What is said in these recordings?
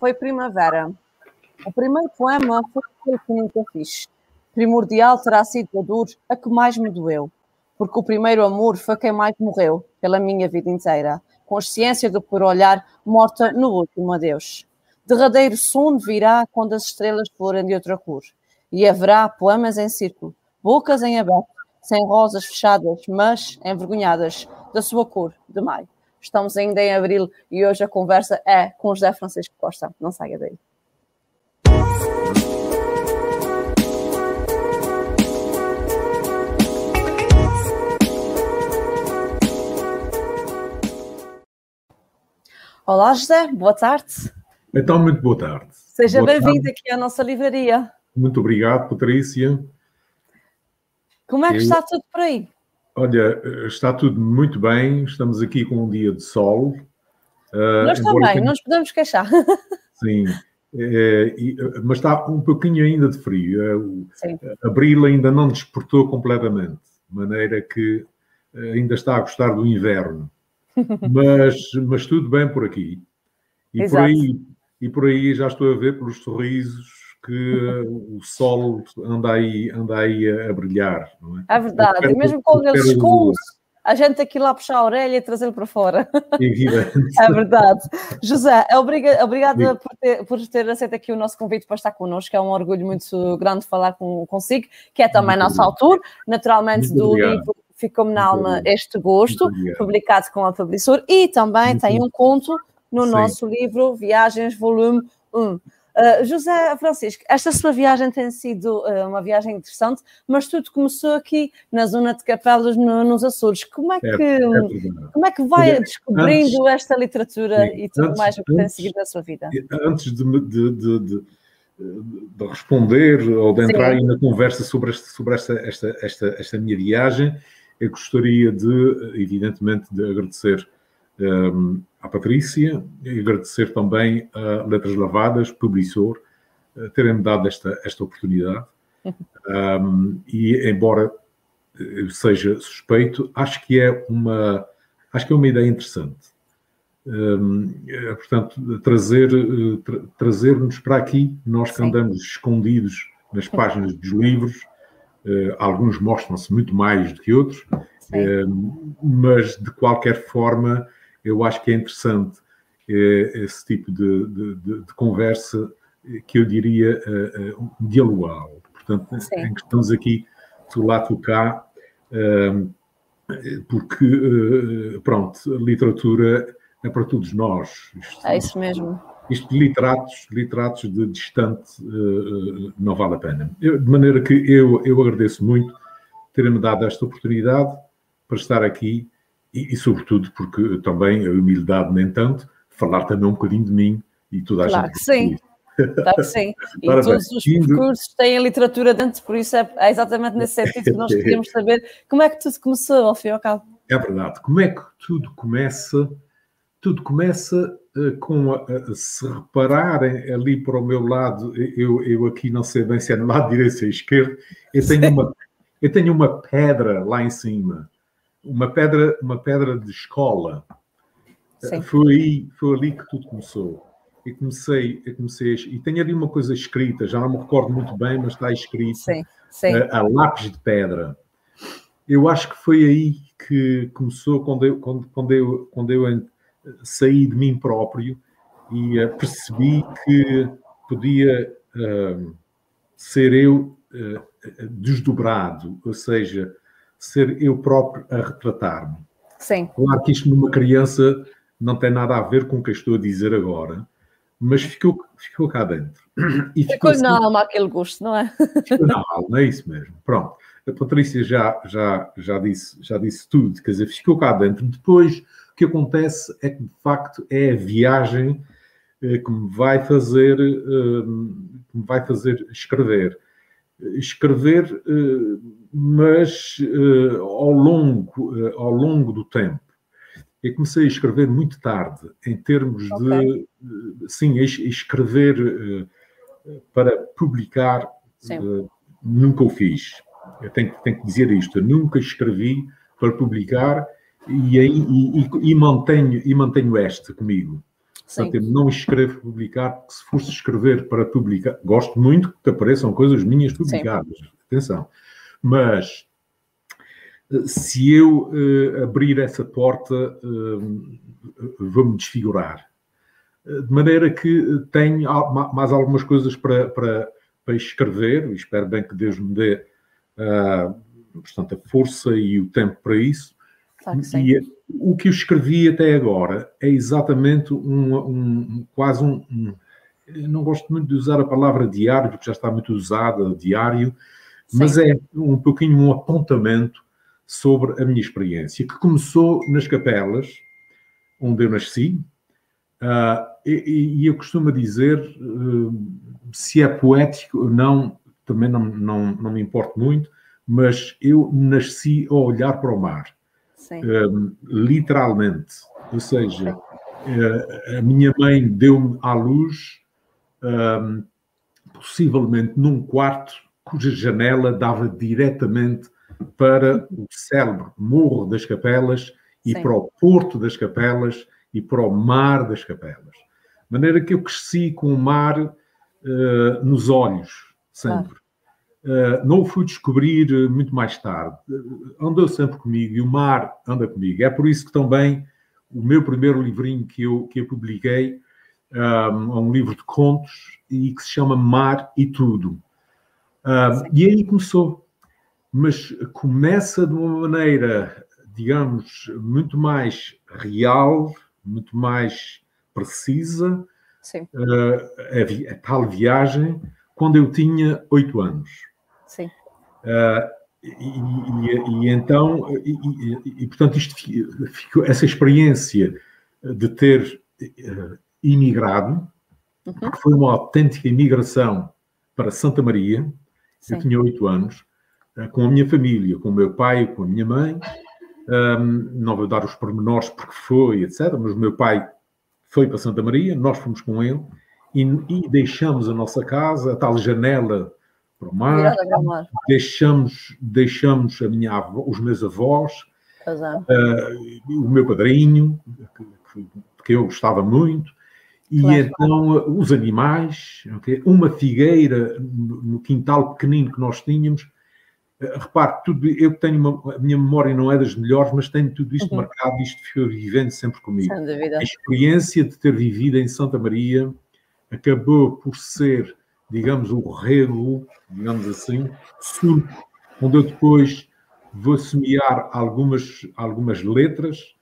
foi Primavera. O primeiro poema foi aquele que nunca fiz. Primordial terá sido a dor a que mais me doeu, porque o primeiro amor foi quem mais morreu pela minha vida inteira, consciência de por olhar morta no último adeus. Derradeiro sono virá quando as estrelas forem de outra cor, e haverá poemas em círculo, bocas em aberto, sem rosas fechadas, mas envergonhadas da sua cor de maio. Estamos ainda em abril e hoje a conversa é com José Francisco Costa. Não saia daí. Olá, José, boa tarde. Então, muito boa tarde. Seja bem-vindo aqui à nossa livraria. Muito obrigado, Patrícia. Como é que Eu... está tudo por aí? Olha, está tudo muito bem. Estamos aqui com um dia de sol. Uh, Nós também, tenha... não nos podemos queixar. Sim, é, mas está um pouquinho ainda de frio. Sim. Abril ainda não despertou completamente, de maneira que ainda está a gostar do inverno. mas, mas tudo bem por aqui. E por, aí, e por aí já estou a ver pelos sorrisos que o sol anda aí, anda aí a, brilhar. Não é? é verdade, e mesmo com os escuros, a gente aqui lá puxar a orelha e trazê-lo para fora. É, é verdade. José, obrigada, obrigada por, ter, por ter aceito aqui o nosso convite para estar connosco. É um orgulho muito grande falar com, consigo, que é também muito nosso autor, naturalmente, muito do obrigado. livro Ficou-me na alma este gosto, publicado com a Publisur, e também muito tem um conto no Sim. nosso livro Viagens, volume 1. Uh, José Francisco, esta sua viagem tem sido uh, uma viagem interessante, mas tudo começou aqui na zona de Capelos, no, nos Açores. Como é que, é, é como é que vai é, descobrindo antes, esta literatura sim, e tudo antes, mais o que tem seguido na sua vida? Antes de, de, de, de, de responder ou de entrar na conversa sobre, este, sobre esta, esta, esta, esta minha viagem, eu gostaria de, evidentemente, de agradecer um, à Patrícia e agradecer também a Letras Lavadas, Publisor, eh, terem-me dado esta, esta oportunidade. Um, e embora seja suspeito, acho que é uma, acho que é uma ideia interessante. Um, é, portanto, trazer, eh, tra, trazer-nos para aqui, nós que andamos escondidos nas páginas dos livros, uh, alguns mostram-se muito mais do que outros, mas de qualquer forma eu acho que é interessante é, esse tipo de, de, de, de, conversa que eu diria uh, uh, dialogal. Portanto, Sim. em que estamos aqui, tu lá, tu cá, uh, porque, uh, pronto, literatura é para todos nós. Isto, é isso mesmo. Isto de literatos, literatos de distante não vale a pena. Eu, de maneira que eu, eu agradeço muito terem-me dado esta oportunidade para estar aqui e, e, sobretudo, porque também a humildade, nem tanto, falar também um bocadinho de mim e toda a claro gente. Que sim. Claro que sim. E Para todos os percursos têm a literatura dentro, por isso é, é exatamente nesse sentido que nós queremos saber como é que tudo começou, ao fim e ao cabo. É verdade. Como é que tudo começa? Tudo começa uh, com, a, a, se repararem ali para o meu lado, eu, eu aqui não sei bem se é no lado direito ou esquerdo, eu tenho, uma, eu tenho uma pedra lá em cima uma pedra, uma pedra de escola. Sim. Foi aí, foi ali que tudo começou. E comecei, eu comecei e tenho ali uma coisa escrita, já não me recordo muito bem, mas está escrito sim, sim. A, a, lápis de pedra. Eu acho que foi aí que começou quando eu, quando, quando eu, quando eu saí de mim próprio e uh, percebi que podia uh, ser eu uh, desdobrado, ou seja, ser eu próprio a retratar-me. Sim. Claro que isto numa criança não tem nada a ver com o que eu estou a dizer agora, mas ficou, ficou cá dentro. E ficou, ficou na assim, alma aquele gosto, não é? Ficou na alma, é isso mesmo. Pronto. A Patrícia já, já, já, disse, já disse tudo, quer dizer, ficou cá dentro. Depois, o que acontece é que, de facto, é a viagem eh, que me vai fazer, eh, que me vai fazer escrever. Escrever eh, mas uh, ao, longo, uh, ao longo do tempo. Eu comecei a escrever muito tarde, em termos okay. de, sim, escrever para publicar, nunca o fiz. Eu tenho, tenho, que dizer isto, eu nunca escrevi para publicar e, e, e, e, mantenho, e mantenho este comigo. Portanto, eu não escrevo publicar, porque se fosse escrever para publicar, gosto muito que apareçam coisas minhas publicadas, Sim. atenção. Mas se eu uh, abrir essa porta, uh, vou-me desfigurar. De maneira que tenho mais algumas coisas para, para, para escrever, e espero bem que Deus me dê uh, portanto, a força e o tempo para isso. Claro e o que eu escrevi até agora é exatamente um, um quase um, um, não gosto muito de usar a palavra diário, porque já está muito usada, diário, Sim. mas é um pouquinho um apontamento sobre a minha experiência, que começou nas capelas, onde eu nasci, uh, e, e, eu costumo dizer uh, se é poético ou não, também não, não, não me importa muito, mas eu nasci a olhar para o mar, um, literalmente. Ou seja, uh, a minha mãe deu-me à luz, um, possivelmente num quarto cuja janela dava diretamente para o célebre Morro das Capelas e Sim. para o Porto das Capelas e para o Mar das Capelas. De maneira que eu cresci com o mar uh, nos olhos, sempre. Uh, não o fui descobrir uh, muito mais tarde. andou sempre comigo e o mar anda comigo. É por isso que também o meu primeiro livrinho que eu, que eu publiquei um, é um livro de contos e que se chama Mar e Tudo. e aí começou mas começa de uma maneira, digamos, muito mais real, muito mais precisa, uh, a, a, tal viagem, quando eu tinha oito anos. Sim. Uh, e, e, e, então, e, e, portanto, isto ficou, essa experiência de ter uh, imigrado, uhum. foi uma autêntica imigração para Santa Maria, Sim. eu tinha oito anos, eh, com a minha família, com o meu pai, com a minha mãe. Um, não vou dar os pormenores porque foi, etc. Mas o meu pai foi para Santa Maria, nós fomos com ele e, e deixamos a nossa casa, a tal janela para o mar, deixamos, deixamos a minha avó, os meus avós, uh, o meu padrinho, que, que, eu gostava muito, e claro. então os animais, okay? uma figueira no quintal pequenino que nós tínhamos, repare, tudo, eu tenho uma, a minha memória não é das melhores, mas tenho tudo isto uhum. marcado, isto foi vivendo sempre comigo. A experiência de ter vivido em Santa Maria acabou por ser, digamos, o rego, digamos assim, surco, onde eu depois vou semear algumas, algumas letras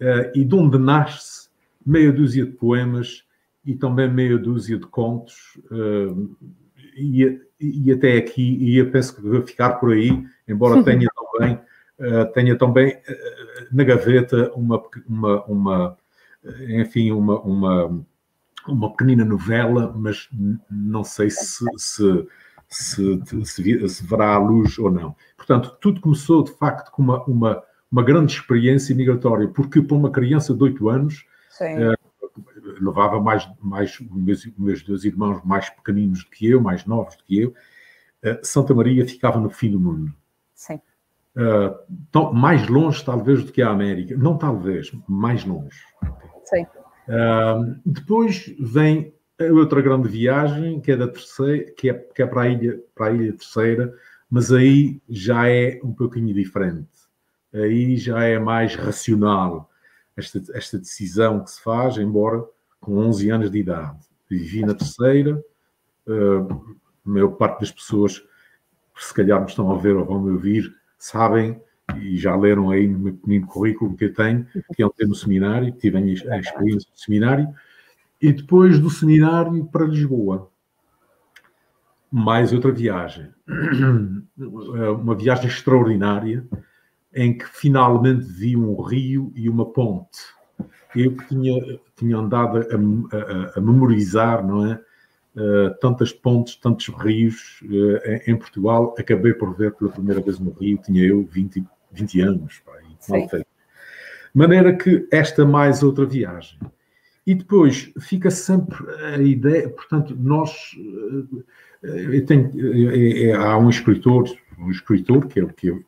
uh, e de onde nasce meia dúzia de poemas e também meia dúzia de contos. Uh, e, e até aqui, e eu penso que vou ficar por aí, embora tenha também, uh, tenha também na gaveta uma, uma, uma enfim, uma, uma, uma pequenina novela, mas não sei se, se, se, se, se verá à luz ou não. Portanto, tudo começou de facto com uma, uma, uma grande experiência migratória, porque para uma criança de 8 anos, uh, levava mais, mais meus, meus dois irmãos mais pequeninos do que eu, mais novos do que eu, uh, Santa Maria ficava no fim do mundo. Sim. Uh, tão, mais longe, talvez, do que a América. Não talvez, mais longe. Sim. Uh, depois vem outra grande viagem, que é da terceira, que é, que é para, a ilha, para a ilha terceira, mas aí já é um pouquinho diferente. Aí já é mais racional esta, esta decisão que se faz, embora com 11 anos de idade. Vivi na terceira, uh, a maior parte das pessoas, se calhar me estão a ver ou vão me ouvir, sabem e já leram aí no meu pequenino currículo que eu tenho, que é um no seminário, tive a experiência do seminário, e depois do seminário para Lisboa. Mais outra viagem. Uma viagem extraordinária, em que finalmente vi um rio e uma ponte eu que tinha, tinha andado a, a, a memorizar, não é? Uh, tantas pontes, tantos rios uh, em, em, Portugal, acabei por ver pela primeira vez no Rio, tinha eu 20, 20 anos, pá, mal feito. Maneira que esta mais outra viagem. E depois fica sempre a ideia, portanto, nós. Eu tenho, há um escritor, um escritor que, eu, que, eu,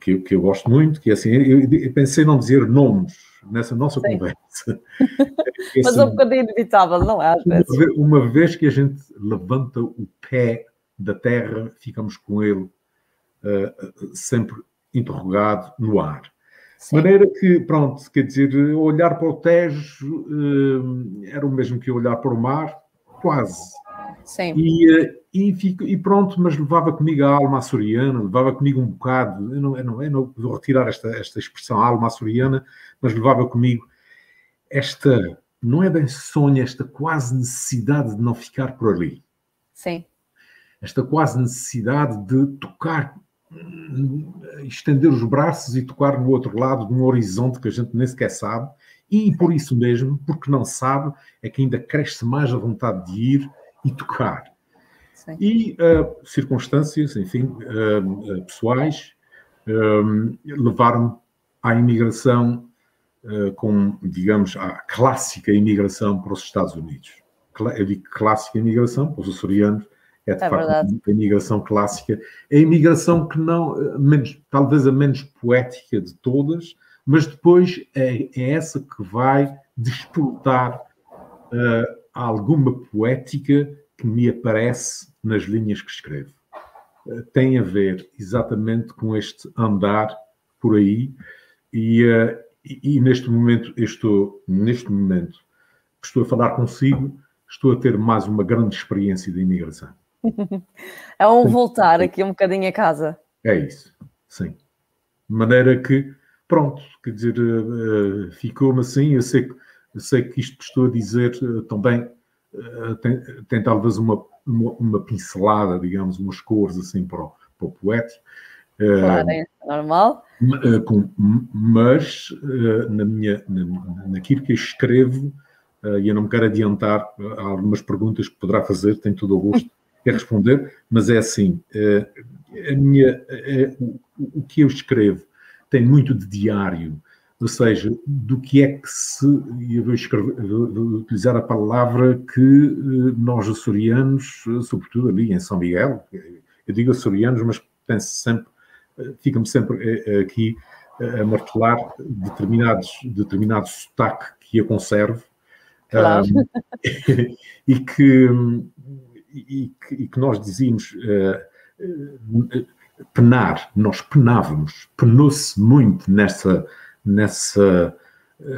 que, que, eu gosto muito, que é assim, eu, eu pensei não dizer nomes, nessa nossa Sim. conversa. Mas é um bocadinho inevitável, não é? Às vezes. Uma vez que a gente levanta o pé da terra, ficamos com ele uh, sempre interrogado no ar. De maneira que, pronto, quer dizer, olhar para o Tejo uh, era o mesmo que olhar para o mar, quase. Sim. E, uh, e, fico, e, pronto, mas levava comigo a alma açoriana, levava comigo um bocado, eu não, eu não, eu não vou retirar esta, esta expressão, a alma açoriana, mas levava comigo esta, não é bem sonho, esta quase necessidade de não ficar por ali. Sim. Esta quase necessidade de tocar, estender os braços e tocar no outro lado de um horizonte que a gente nem sequer sabe, e por isso mesmo, porque não sabe, é que ainda cresce mais a vontade de ir e tocar. Sim. E uh, circunstâncias, enfim, uh, pessoais, uh, levaram-me à imigração com, digamos, a clássica imigração para os Estados Unidos. Eu digo clássica imigração, para os açorianos, é de é facto verdade. a imigração clássica. É a imigração que não, menos, talvez a menos poética de todas, mas depois é, é essa que vai disputar uh, alguma poética que me aparece nas linhas que escrevo. Uh, tem a ver exatamente com este andar por aí e, uh, e, e neste momento estou neste momento estou a falar consigo estou a ter mais uma grande experiência de imigração. É um voltar aqui um bocadinho a casa. É isso, sim. De maneira que, pronto, quer dizer, uh, ficou-me assim. Eu sei, que, eu sei que isto que estou a dizer uh, também uh, tem, tem, talvez uma, uma, uma, pincelada, digamos, umas cores assim para o, para o poeta. Claro, é normal. Com, mas na minha, na, naquilo que eu escrevo, e eu não me quero adiantar a algumas perguntas que poderá fazer, tenho todo o gosto quer responder, mas é assim, eh, a minha, eh, o que eu escrevo tem muito de diário, ou seja, do que é que se, e eu vou, escrever, vou utilizar a palavra que eh, nós açorianos, sobretudo ali em São Miguel, eu digo açorianos, mas penso sempre, fica-me sempre aqui a martelar determinados, determinado sotaque que eu conservo, claro. um, e que e, que, e que nós dizíamos uh, uh, penar, nós penávamos, penou-se muito nessa, nessa,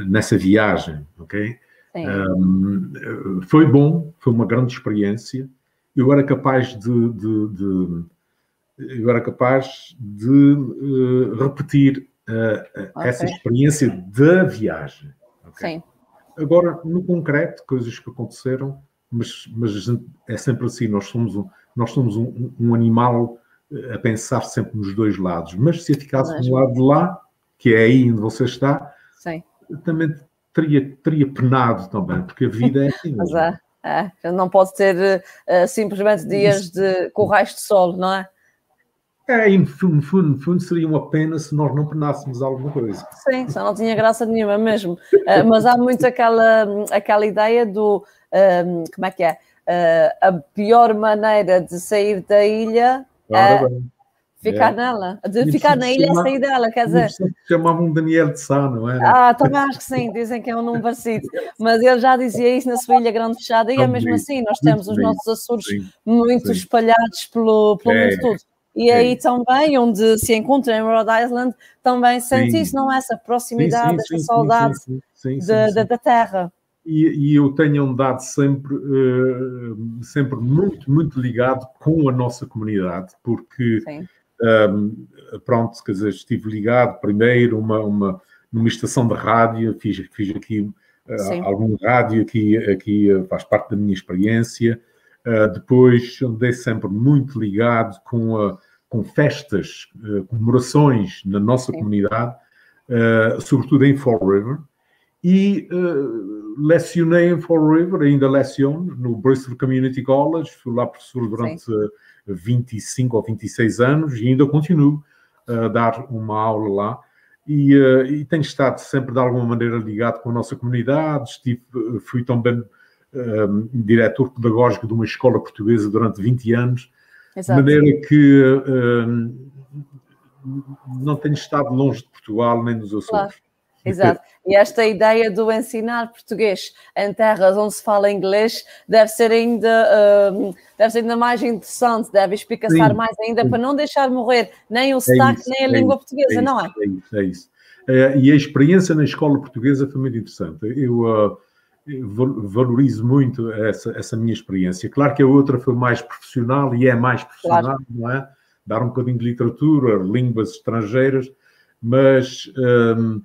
nessa viagem, ok? Um, foi bom, foi uma grande experiência. Eu era capaz de, de, de eu era capaz de uh, repetir uh, okay. essa experiência da viagem. Okay? Sim. Agora, no concreto, coisas que aconteceram, mas, mas é sempre assim, nós somos um, nós somos um, um, animal eh, a pensar sempre nos dois lados, mas se eu ficasse do lado de lá, que é aí onde você está, Sim. também teria, teria penado também, porque a vida é assim. mas é, é, não pode ter uh, simplesmente dias de, com raios de sol, não é? É, no fundo, fundo, fundo, seria uma pena se nós não penássemos alguma coisa. Sim, só não tinha graça nenhuma mesmo. Uh, mas há muito aquela, aquela ideia do um, como é que é? Uh, a pior maneira de sair da ilha é ficar é. nela, de ficar na ilha e sair dela, quer dizer. Chamavam Daniel de Sá, não é? Ah, também acho que sim, dizem que é um nome parecido, mas ele já dizia isso na sua ilha grande fechada, e é mesmo assim, nós temos os nossos Açores sim, muito sim. espalhados pelo, pelo é. mundo todo. E é. aí também, onde se encontra em Rhode Island, também sente isso, não é? Essa proximidade, essa saudade da, da terra e, e, eu tenho andado sempre, uh, sempre muito, muito ligado com a nossa comunidade, porque, um, ehm, pronto, quer dizer, estive ligado primeiro uma, uma, numa estação de rádio, fiz, fiz aqui uh, algum rádio, aqui, aqui uh, faz parte da minha experiência. depois andei sempre muito ligado com, a, com festas, comemorações na nossa Sim. comunidade, sobretudo em Fall River, e uh, lecionei em Fall River, ainda leciono no Bristol Community College, fui lá professor durante Sim. 25 ou 26 anos e ainda continuo a dar uma aula lá. E, e, tenho estado sempre de alguma maneira ligado com a nossa comunidade. Estive, fui também um, diretor pedagógico de uma escola portuguesa durante 20 anos, Exato. de maneira que um, não tenho estado longe de Portugal nem dos Açores. Claro. Exato. E esta ideia do ensinar português em terras onde se fala inglês deve ser ainda, uh, deve ser ainda mais interessante, deve explicar mais ainda sim. para não deixar morrer nem o é sotaque isso, nem a é língua isso, portuguesa, é não é? É isso, é isso. Uh, e a experiência na escola portuguesa foi muito interessante. Eu, uh, valorizo muito essa, essa minha experiência. Claro que a outra foi mais profissional e é mais profissional, claro. não é? Dar um bocadinho de literatura, línguas estrangeiras, mas um,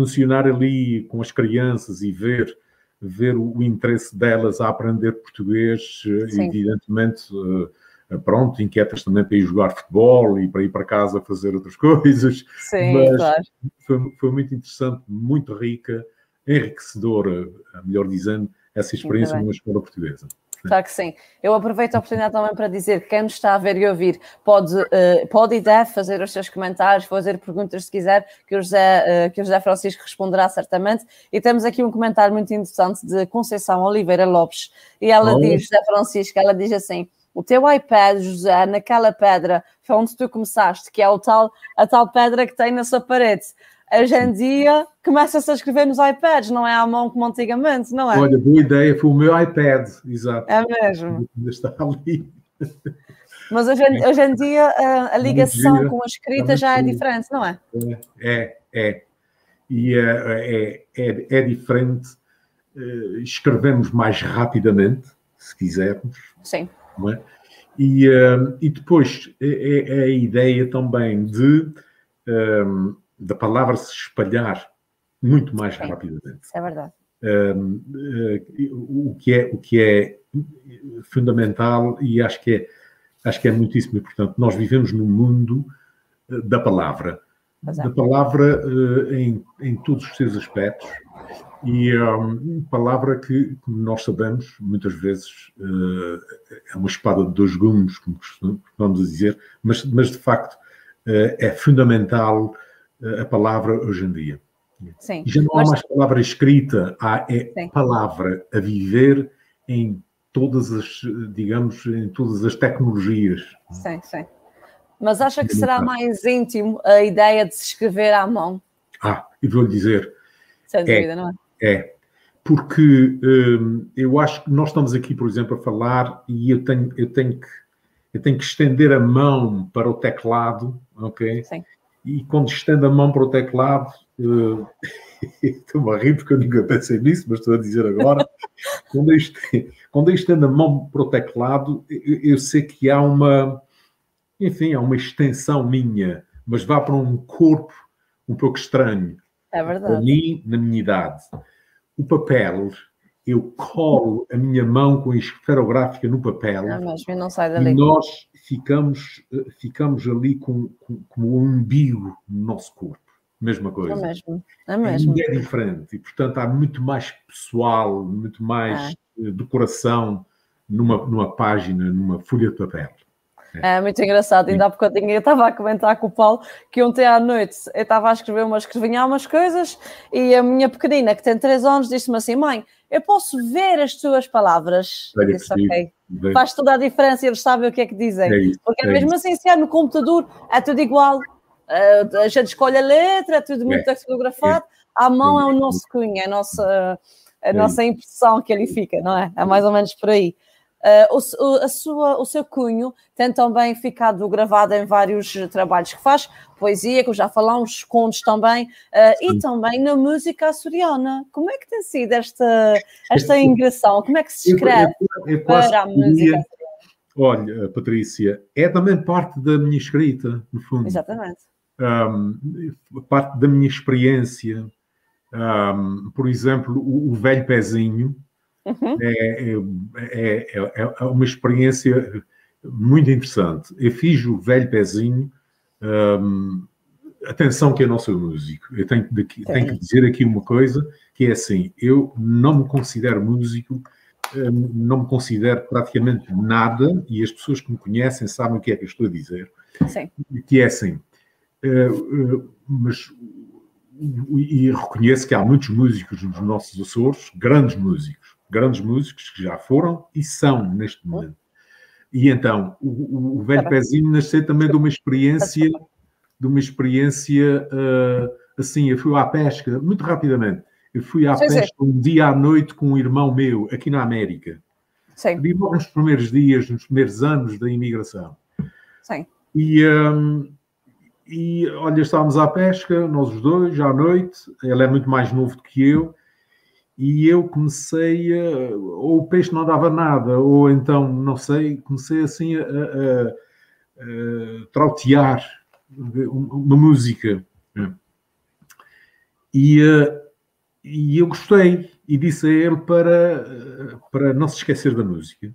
funcionar ali com as crianças e ver ver o, interesse delas a aprender português, eh, Sim. evidentemente, uh, pronto, inquietas também para ir jogar futebol e para ir para casa fazer outras coisas. Sim, mas claro. foi, foi muito interessante, muito rica enriquecedora, melhor dizendo, essa experiência numa escola portuguesa. Claro que sim. Eu aproveito a oportunidade também para dizer que quem nos está a ver e ouvir pode, uh, pode e deve fazer os seus comentários, fazer perguntas se quiser, que o, José, uh, que o José Francisco responderá certamente. E temos aqui um comentário muito interessante de Conceição Oliveira Lopes. E ela oh. diz, José Francisco, ela diz assim: o teu iPad, José, naquela pedra foi onde tu começaste, que é o tal, a tal pedra que tem na sua parede hoje em dia começa-se a escrever nos iPads, não é à mão como antigamente, não é? Olha, boa ideia, foi o meu iPad, exato. É mesmo. Ainda está ali. Mas hoje, hoje em dia a, a ligação com a escrita já é diferente, não é? É, é. E é, é, é, é diferente. Eh, escrevemos mais rapidamente, se quisermos. Sim. Não é? E, eh, e depois é, é, a ideia também de um, da palavra se espalhar muito mais Sim, rapidamente. é verdade. Um, uh, eh, o, que é, o que é fundamental e acho que é, acho que é muitíssimo importante. Nós vivemos num mundo uh, da palavra, é. da palavra uh, em, em todos os seus aspectos e um, palavra que, como nós sabemos, muitas vezes é uma espada de dois gumes, como costumamos dizer, mas, mas de facto é fundamental a palavra hoje em dia. Sim. Já não há mais palavra escrita, há é Sim. palavra a viver em todas as, digamos, em todas as tecnologias. Sim, sim. Mas acha que será mais íntimo a ideia de se escrever à mão? Ah, e vou-lhe dizer. Sem dúvida, é, não é? É. Porque hum, eu acho que nós estamos aqui, por exemplo, a falar e eu tenho, eu tenho que eu tenho que estender a mão para o teclado, ok? Sim e quando estendo a mão para o teclado, uh, estou a rir porque eu nunca pensei nisso, mas estou a dizer agora, quando, eu estendo, quando eu estendo a mão para o teclado, eu, eu, sei que há uma, enfim, há uma extensão minha, mas vá para um corpo um pouco estranho. É verdade. Para mim, na minha idade. O papel eu colo a minha mão com a esferográfica no papel não, mas não sai dali. e nós ficamos, eh, ficamos ali com, com, com o umbigo no nosso corpo. Mesma coisa. É mesmo. É mesmo. E é diferente. E, portanto, há muito mais pessoal, muito mais é. decoração numa, numa página, numa folha de papel. É. é muito engraçado, ainda há bocadinho eu estava a comentar com o Paulo que ontem à noite eu estava a escrever umas, escrevinhar umas coisas e a minha pequenina, que tem 3 anos, disse-me assim: Mãe, eu posso ver as tuas palavras. É disse, ok. Faz toda a diferença, eles sabem o que é que dizem. É isso, Porque é mesmo isso. assim, se é no computador, é tudo igual. Uh, a gente escolhe a letra, é tudo muito é. fotografado. À mão é o nosso cunho, é a nossa, a nossa impressão que ali fica, não é? É mais ou menos por aí. Uh, o, a sua, o seu cunho tem também ficado gravado em vários trabalhos que faz, poesia, que já falámos, contos também, uh, e também na música açoriana. Como é que tem sido esta, esta ingressão? Como é que se escreve eu, eu, eu para a música? Olha, Patrícia, é também parte da minha escrita, no fundo. Exatamente. Um, parte da minha experiência. Um, por exemplo, o, o Velho Pezinho, Uhum. É, é, é, é, uma experiência muito interessante. Eu fiz o velho pezinho. Um, atenção que eu não sou músico. Eu tenho, daqui, tenho, que dizer aqui uma coisa, que é assim, eu não me considero músico, não me considero praticamente nada, e as pessoas que me conhecem sabem o que é que eu estou a dizer. Sim. Que é assim, mas e reconheço que há muitos músicos nos nossos Açores, grandes músicos, grandes músicos que já foram e são neste momento. E então, o, o velho tá pezinho nasceu também de uma experiência, de uma experiência uh, assim, eu fui à pesca, muito rapidamente, eu fui à sim, pesca sim. um dia à noite com um irmão meu, aqui na América. Sim. Vi logo nos primeiros dias, nos primeiros anos da imigração. Sim. E, um, e olha, estávamos à pesca, nós os dois, à noite. Ele é muito mais novo do que eu. E eu comecei a. Ou o peixe não dava nada, ou então, não sei, comecei assim a, a, a, trautear uma música. E, eh, e eu gostei e disse a ele para, para não se esquecer da música.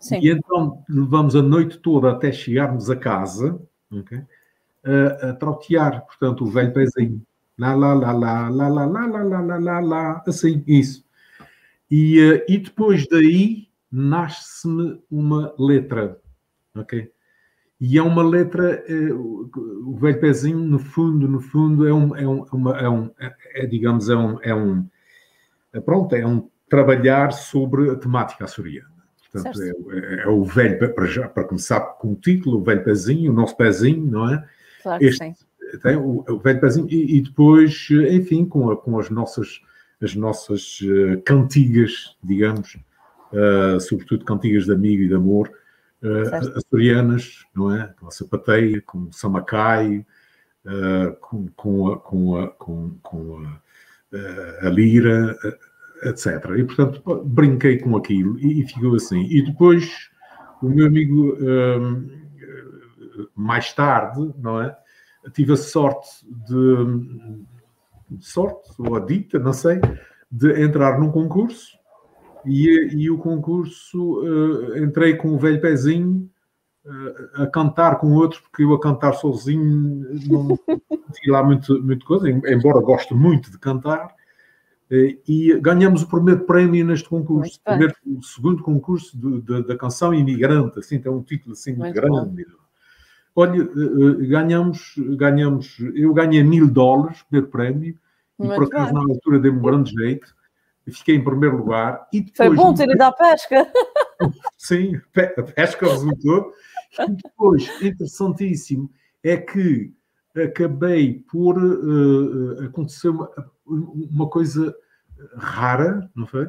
Sim. E então levamos a noite toda até chegarmos a casa okay, a, a trautear, portanto, o velho pezinho. Lá, lá, lá, lá, lá, lá, lá, lá, lá, lá, lá, lá, assim, isso. E, e depois daí nasce-me uma letra, ok? E é uma letra, o velho pezinho, no fundo, no fundo, é um, é um, uma, é, um é, digamos, é um, é um, pronto, é um trabalhar sobre a temática açoriana. Portanto, é, é, é, o velho, para, já, para começar com o título, o velho pezinho, o nosso pezinho, não é? Claro que este, sim. Tem o, o velho pezinho, e, e, depois, enfim, com, a, com as nossas, as nossas uh, cantigas, digamos, uh, sobretudo cantigas de amigo e de amor, uh, açorianas, não é? Com a sapateia, com o samacai, uh, com, com, a, com, a, com, com a, a lira, etc. E, portanto, brinquei com aquilo e, e ficou assim. E depois, o meu amigo, mais tarde, não é? Tive a sorte de, sorte, ou a dita, não sei, de entrar num concurso e, e o concurso uh, entrei com o velho pezinho uh, a cantar com outro, porque eu a cantar sozinho não tinha lá muito, muito coisa, embora goste muito de cantar e ganhamos o primeiro prémio neste concurso, o, primeiro, o segundo concurso de, da canção imigrante, assim, tem um título assim muito, muito grande. Bom. Olha, ganhamos, ganhamos, eu ganhei mil dólares, primeiro prémio, muito e por acaso na altura dei-me um grande jeito, fiquei em primeiro lugar. E depois, Foi bom ter ido à pesca. Sim, a pesca resultou. E depois, interessantíssimo, é que acabei por uh, acontecer uma, uma coisa rara, não foi?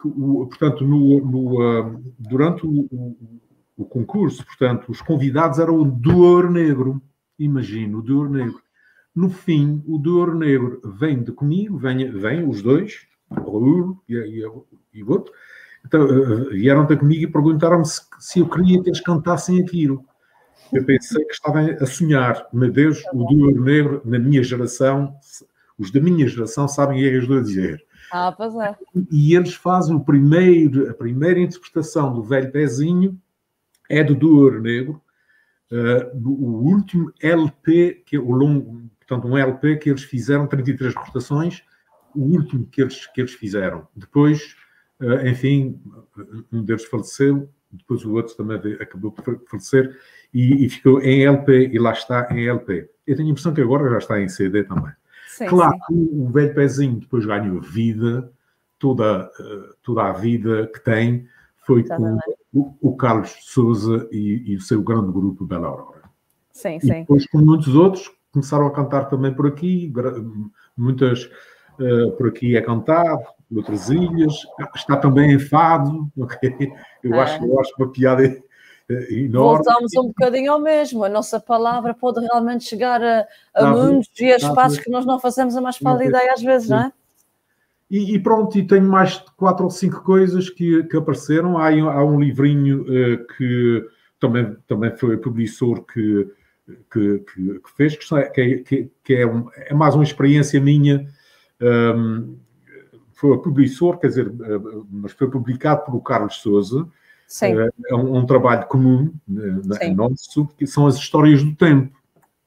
Que, o, portanto, no, no, uh, durante o, o, o, concurso, portanto, os convidados eram o do Ouro Negro, imagino, o do Ouro Negro. No fim, o do Ouro Negro vem de comigo, vem, vem os dois, o Raul e, e, e o outro, então, uh, vieram ter comigo e perguntaram-me se, se eu queria que eles cantassem aquilo. Eu pensei que estavam a sonhar. Meu Deus, o do Ouro Negro, na minha geração, os da minha geração sabem o que é que eu estou a dizer. Ah, pois é. E eles fazem o primeiro, a primeira interpretação do velho pezinho é do Duor Negro, uh, o último LP, que é o longo, portanto, um LP que eles fizeram, 33 rotações, o último que eles, que eles fizeram. Depois, uh, enfim, um deles faleceu, depois o outro também acabou por falecer e, e, ficou em LP e lá está em LP. Eu tenho a impressão que agora já está em CD também. Sim, claro sim. o velho pezinho depois ganhou vida, toda, eh, toda a vida que tem foi com o, o, Carlos Souza e, e, o seu grande grupo Bela Aurora. Sim, sim. E depois, com muitos outros, começaram a cantar também por aqui, muitas uh, por aqui é cantado, outras ilhas, está também em fado, ok? Eu, é. acho, eu acho uma piada enorme. Voltamos um bocadinho ao mesmo. A nossa palavra pode realmente chegar a, a mundos e a espaços que nós não fazemos a mais pálida ideia às vezes, Sim. não é? E, e, pronto, e tenho mais de quatro ou cinco coisas que, que apareceram. Há, há um livrinho uh, que também, também foi publicador que, que, que, que, fez, que, é, que, que é, um, é, mais uma experiência minha. Um, ehm, foi publicador, quer dizer, uh, mas foi publicado por o Carlos Souza, Sim. Eh, é um, um trabalho comum uh, nosso, que são as histórias do tempo.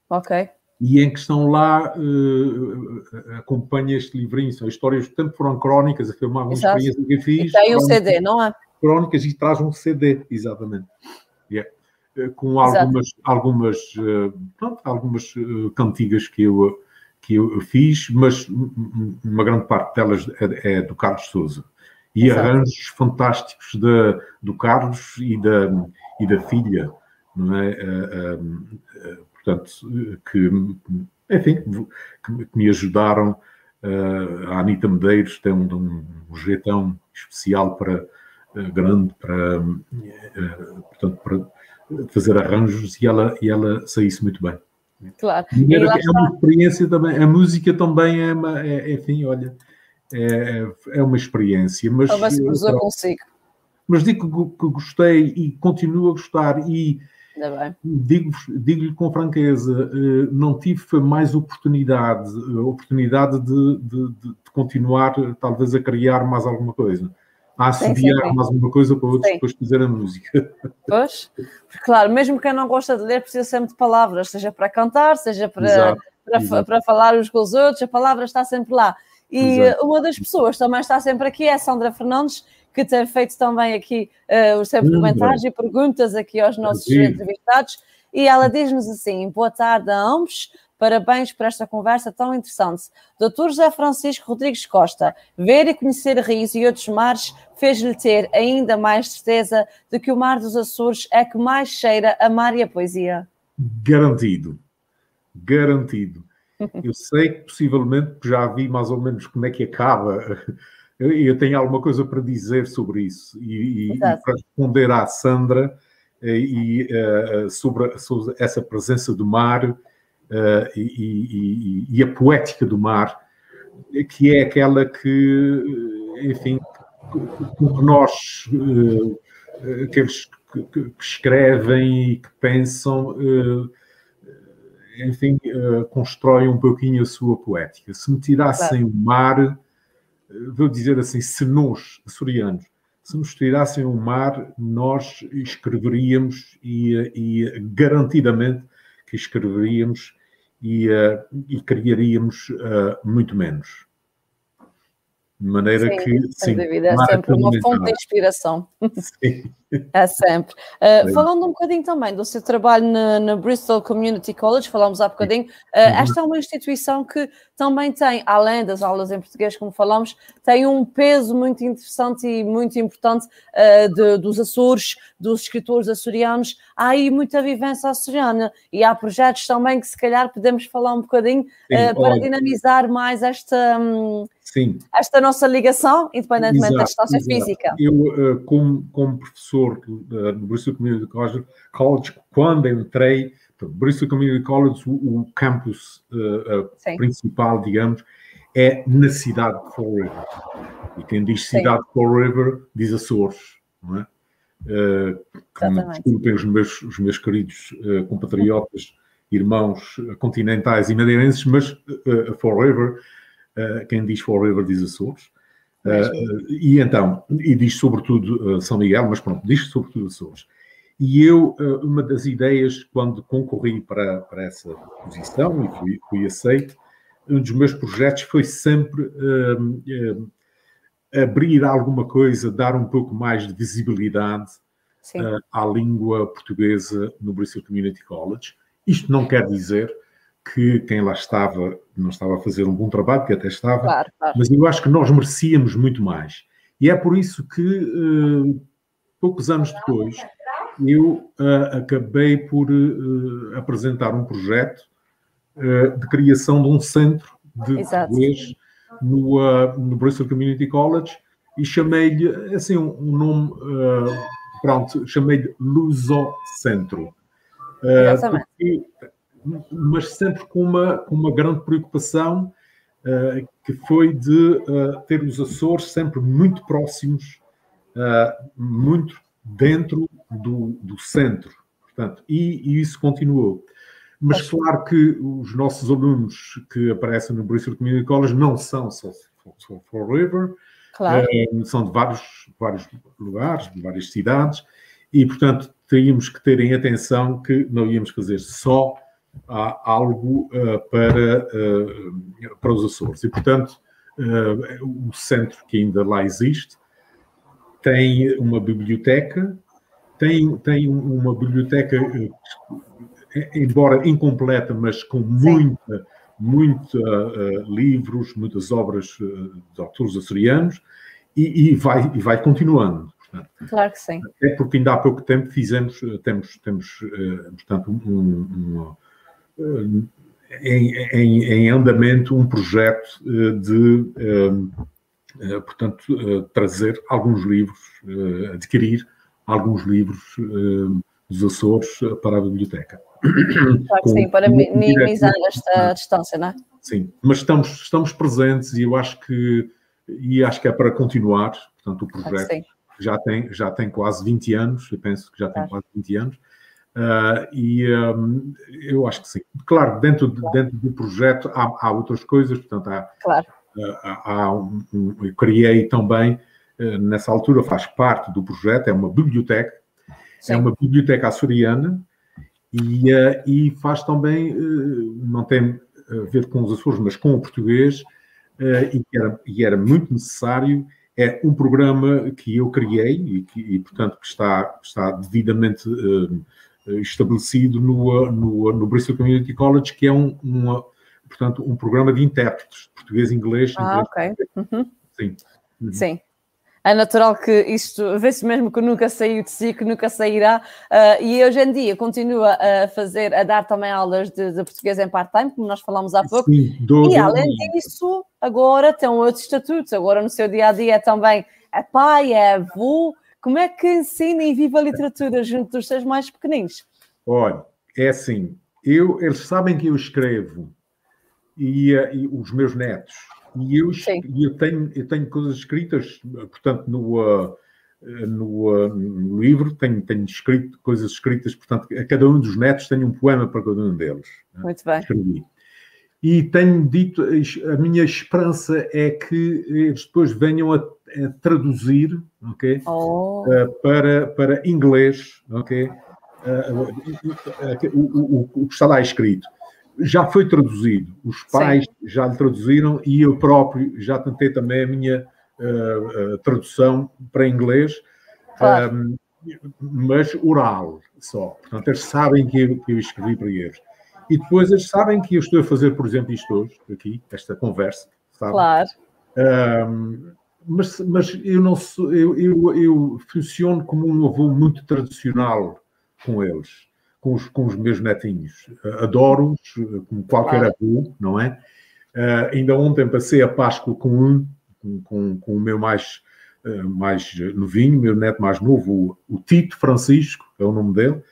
Ok. E em que estão lá, uh, acompanha este livrinho, são histórias tempo, foram crónicas, foi uma, uma experiência que eu fiz. E tem um CD, não é? Crónicas e traz um CD, exatamente. Yeah. Com algumas, algumas, pronto, algumas cantigas que eu, que eu fiz, mas uma grande parte delas é, é do Carlos Souza e Exato. arranjos fantásticos de, do Carlos e da, e da filha, não é? Uh, uh, portanto, que enfim, que, que me ajudaram. Uh, a Anitta Medeiros tem um, um jeitão especial para uh, grande para, uh, portanto, para fazer arranjos e ela, e ela saísse muito bem. Claro. É uma experiência também, a música também é, uma, é enfim, olha, é, é uma experiência. Mas, Talvez se consigo. Mas digo que gostei e continuo a gostar e digo-lhe digo com franqueza, eh, não tive mais oportunidade, oportunidade de, de, de, continuar talvez a criar mais alguma coisa. A assediar mais alguma coisa para outros sim. depois fazerem música. Pois, claro, mesmo quem não gosta de ler precisa sempre de palavras, seja para cantar, seja para, exato, para, exato. para falar uns com os outros, a palavra está sempre lá. E exato. uma das pessoas também está sempre aqui é a Sandra Fernandes, que tem feito também aqui uh, os seus comentários e perguntas aqui aos nossos entrevistados. E ela diz-nos assim: boa tarde a ambos. Parabéns por esta conversa tão interessante. Doutor José Francisco Rodrigues Costa, ver e conhecer Rios e outros mares fez-lhe ter ainda mais certeza de que o Mar dos Açores é que mais cheira a mar e a poesia? Garantido. Garantido. Eu sei que possivelmente já vi mais ou menos como é que acaba eu, tenho alguma coisa para dizer sobre isso e, e, e para responder à Sandra eh, e, uh, sobre, sobre, essa presença do mar uh, e, e, a poética do mar, que é aquela que, enfim, que nós, uh, aqueles que, que, escrevem e que pensam, enfim, constroem um pouquinho a sua poética. Se me tirassem claro. o mar vou dizer assim, se nós, açorianos, se nos tirassem o mar, nós escreveríamos e, e garantidamente que escreveríamos e, uh, e criaríamos uh, muito menos. De maneira sim, que. Sem dúvida, é sempre uma fonte de inspiração. Sim. É sempre. Uh, falando um bocadinho também do seu trabalho na, na, Bristol Community College, falámos há bocadinho, uh, esta é uma instituição que também tem, além das aulas em português, como falamos, tem um peso muito interessante e muito importante uh, de, dos Açores, dos escritores açorianos. Há aí muita vivência açoriana e há projetos também que, se calhar, podemos falar um bocadinho Sim, para olha, dinamizar mais esta. Um, esta nossa ligação, independentemente exato, da distância exato. física. Eu, como, como professor professor no Bristol Community College, quando entrei, Bristol Community College, o, o campus uh, uh, principal, digamos, é na cidade de Fall River. E quem diz cidade de Fall River diz Açores, não é? Uh, desculpem os meus, os meus queridos uh, compatriotas, irmãos continentais e madeirenses, mas uh, Fall River, quem diz Fall River diz Açores. Uh, e então, e diz sobretudo uh, São Miguel, mas pronto, diz sobretudo Açores. E eu, uh, uma das ideias, quando concorri para, para essa posição e fui, fui aceito, um dos meus projetos foi sempre abrir alguma coisa, dar um pouco mais de visibilidade à língua portuguesa no Bristol Community College. Isto não quer dizer que quem lá estava não estava a fazer um bom trabalho, que até estava, claro, claro. mas eu acho que nós merecíamos muito mais. E é por isso que, uh, poucos anos depois, eu uh, acabei por uh, apresentar um projeto de criação de um centro de português no, no Bristol Community College e chamei-lhe, assim, um, um nome, pronto, chamei-lhe Luso Centro. Porque mas sempre com uma, com uma grande preocupação uh, que foi de uh, ter os Açores sempre muito próximos, uh, muito dentro do, do centro. Portanto, e, e, isso continuou. Mas claro que os nossos alunos que aparecem no Bristol Community College não são só, Forever, claro. são de vários, vários lugares, de várias cidades, e portanto teríamos que terem atenção que não íamos fazer só há algo uh, para, uh, para os Açores. E, portanto, uh, o centro que ainda lá existe tem uma biblioteca, tem, tem uma biblioteca, embora incompleta, mas com muita, muita livros, muitas obras de autores açorianos, e, e, vai, e vai continuando. Claro que sim. É porque ainda há pouco tempo fizemos, temos, temos portanto, um, um, em, em, em, andamento um projeto de, portanto, trazer alguns livros, adquirir alguns livros dos Açores para a biblioteca. Claro que sim, para minimizar esta distância, não é? Sim, mas estamos, estamos presentes e eu acho que e acho que é para continuar, portanto o projeto já tem, já tem quase 20 anos, eu penso que já tem quase 20 anos, uh, e um, eu acho que sim. Claro, dentro, claro. dentro do projeto há, há, outras coisas, portanto há, claro. uh, há um, um, eu criei também, uh, nessa altura faz parte do projeto, é uma biblioteca, é sim. é uma biblioteca açoriana, e, e faz também, não tem a ver com os Açores, mas com o português, e era, e era muito necessário é um programa que eu criei e, que, e portanto, que está, está devidamente uh, estabelecido no, no, no, Bristol Community College, que é um, uma, portanto, um programa de intérpretes, português e inglês. Ah, inglês, ok. Uhum. Sim. Uhum. Sim é natural que isto, vê-se mesmo que nunca saiu de si, que nunca sairá, uh, e hoje em dia continua a fazer, a dar também aulas de, de português em part-time, como nós falamos há pouco, Sim, do, e além disso, agora tem outros estatutos, agora no seu dia-a-dia -dia também é pai, é avô, como é que ensina e vive a literatura junto dos seus mais pequeninos? Olha, é assim, eu, eles sabem que eu escrevo, e, e os meus netos, e eu, eu, tenho, eu tenho coisas escritas, portanto, no, uh, no, uh, no, livro, tenho, tenho escrito coisas escritas, portanto, a cada um dos netos tem um poema para cada um deles. Né? Muito bem. Escrevi. E tenho dito, a minha esperança é que eles depois venham a, a traduzir, ok? Oh. Uh, para, para inglês, ok? o, o, o, que está lá escrito já foi traduzido. Os pais Sim. já lhe traduziram e eu próprio já tentei também a minha uh, uh, tradução para inglês, claro. um, mas oral só. Portanto, eles sabem que eu, que eu, escrevi para eles. E depois eles sabem que eu estou a fazer, por exemplo, isto hoje, aqui, esta conversa. Sabe? Claro. Um, mas, mas eu não sou, eu, eu, eu funciono como um avô muito tradicional com eles com os, com os meus netinhos. Adoro-os, como qualquer claro. avô, não é? Uh, ainda ontem passei a Páscoa com um, com, com o meu mais, uh, mais novinho, meu neto mais novo, o, o Tito Francisco, é o nome dele.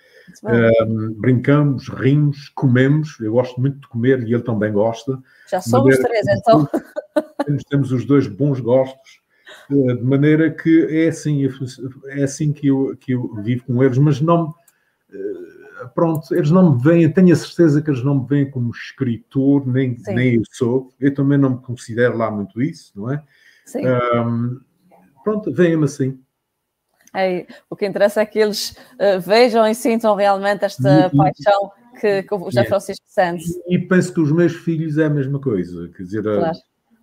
Uh, brincamos, rimos, comemos. Eu gosto muito de comer e ele também gosta. Já somos três, então. Temos, temos os dois bons gostos de maneira que é assim, é assim que eu, que eu vivo com eles, mas não pronto, eles não me veem, tenho a certeza que eles não me veem como escritor, nem, nem eu sou. Eu também não me considero lá muito isso, não é? Sim. Um, pronto, veem-me assim. É, o que interessa é que eles uh, vejam e sintam realmente esta e, paixão que, que o José Francisco sente. E, e penso que os meus filhos é a mesma coisa, quer dizer, claro.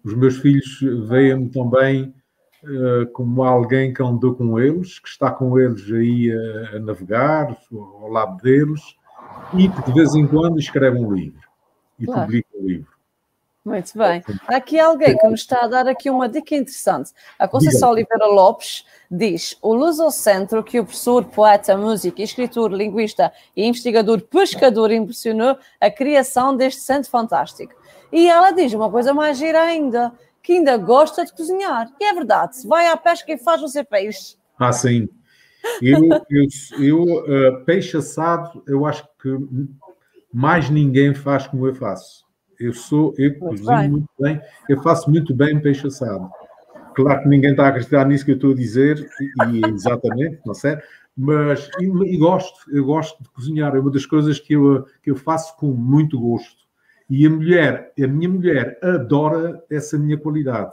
os meus filhos veem-me também uh, como alguém que andou com eles, que está com eles aí a, a, navegar, ao lado deles, e que de vez em quando escreve um livro e claro. publica um livro. Muito bem. Há aqui alguém que nos está a dar aqui uma dica interessante. A Conceição Oliveira Lopes diz: o Lusocentro, que o professor, poeta, músico, escritor, linguista e investigador pescador impressionou a criação deste centro fantástico. E ela diz uma coisa mais gira ainda: que ainda gosta de cozinhar. E é verdade, se vai à pesca e faz você peixe. Ah, sim. Eu, eu, eu uh, peixe assado, eu acho que mais ninguém faz como eu faço. Eu sou, eu muito cozinho bem. muito bem, eu faço muito bem peixe assado. Claro que ninguém está a acreditar nisso que eu estou a dizer, e, exatamente, não é? Mas e, e, gosto, eu gosto de cozinhar, é uma das coisas que eu, que eu faço com muito gosto. E a mulher, a minha mulher adora essa minha qualidade.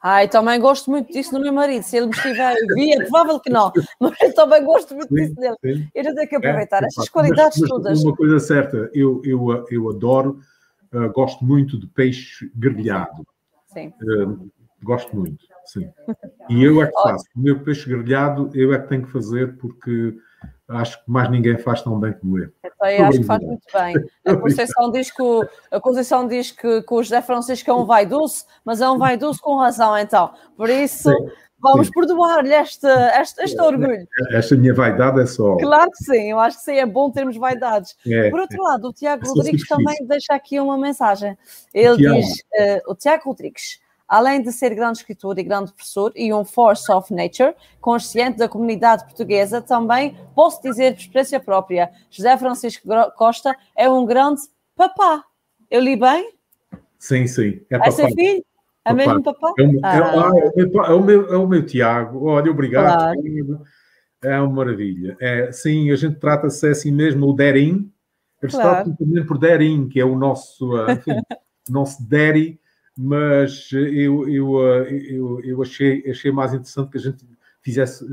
Ai, também gosto muito disso no meu marido. Se ele me estiver a ouvir, é provável que não, mas eu também gosto muito sim, disso dele. Sim. Eu já tenho que aproveitar é, estas qualidades mas, mas todas. Uma coisa certa, eu, eu, eu adoro, uh, gosto muito de peixe grelhado. Sim. Uh, gosto muito, sim. E eu é que faço. O meu peixe grelhado eu é que tenho que fazer porque acho que mais ninguém faz tão bem como eu. Eu acho que faz muito bem. A Conceição diz que o, a Conceição diz que, que o José Francisco é um vaidoso, mas é um vaidoso com razão, então. Por isso, Vamos perdoar-lhe este, este, este orgulho. Esta minha vaidade é só. Claro que sim, eu acho que sim, é bom termos vaidades. É, Por outro é. lado, o Tiago Rodrigues também deixa aqui uma mensagem. Ele diz: uh, o Tiago Rodrigues além de ser grande escritor e grande professor e um force of nature, consciente da comunidade portuguesa, também posso dizer por experiência própria, José Francisco Costa é um grande papá. Eu li bem? Sim, sim. É, é seu filho? É papá. mesmo papá? É, o, ah. é, é, o meu, é o meu Tiago. Olha, obrigado. Claro. É uma maravilha. É, sim, a gente trata-se assim mesmo, o Derin. Eles claro. tratam também por Derin, que é o nosso, ah, enfim, nosso Daddy mas eu, eu, eu, eu achei, achei mais interessante que a gente fizesse,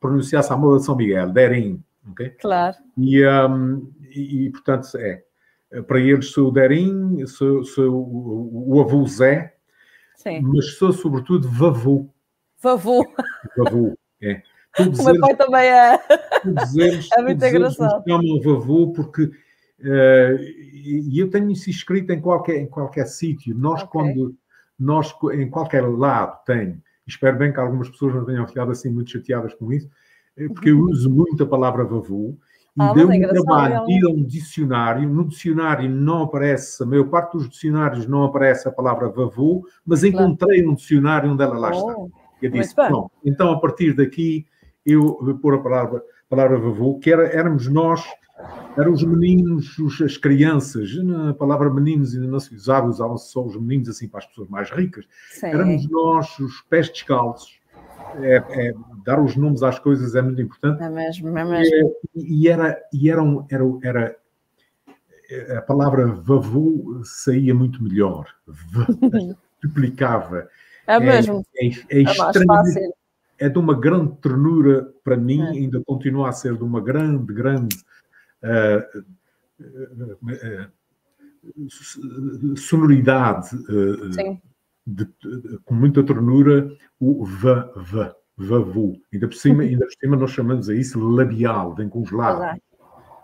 pronunciasse a moda de São Miguel, Derim, ok? Claro. E, um, e, e, portanto, é, para eles sou o Derim, sou, sou o, o avô Zé, Sim. mas sou sobretudo vavô. Vavô. Vavô, é. o meu pai também é. Eles, é muito engraçado. Eles chamam vavô porque Uh, e eu tenho isso escrito em qualquer, em qualquer sítio. Nós, okay. quando nós, em qualquer lado, tenho, espero bem que algumas pessoas não tenham ficado assim muito chateadas com isso, eh, porque eu uso muito a palavra vavô e ah, deu-me é trabalho ir a um dicionário. No dicionário não aparece, a maior parte dos dicionários não aparece a palavra vavô, mas encontrei claro. um dicionário onde ela lá oh, está. Eu disse, bom, então a partir daqui eu vou pôr a palavra, a palavra vavô, que era, éramos nós eram os meninos, as crianças, na palavra meninos ainda não se usava, usavam-se só os meninos assim para as pessoas mais ricas. Sim. Éramos nós, os pés descalços. É, é, dar os nomes às coisas é muito importante. É mesmo, é mesmo. É, e era, e era, um, era, era a palavra vavô saía muito melhor, duplicava. É mesmo. É, é, é, é, é de uma grande ternura para mim, é. ainda continua a ser de uma grande, grande sonoridade de, de, com muita ternura o v, v, vavu. Ainda por cima, ainda por cima nós chamamos a isso labial, vem com os lábios.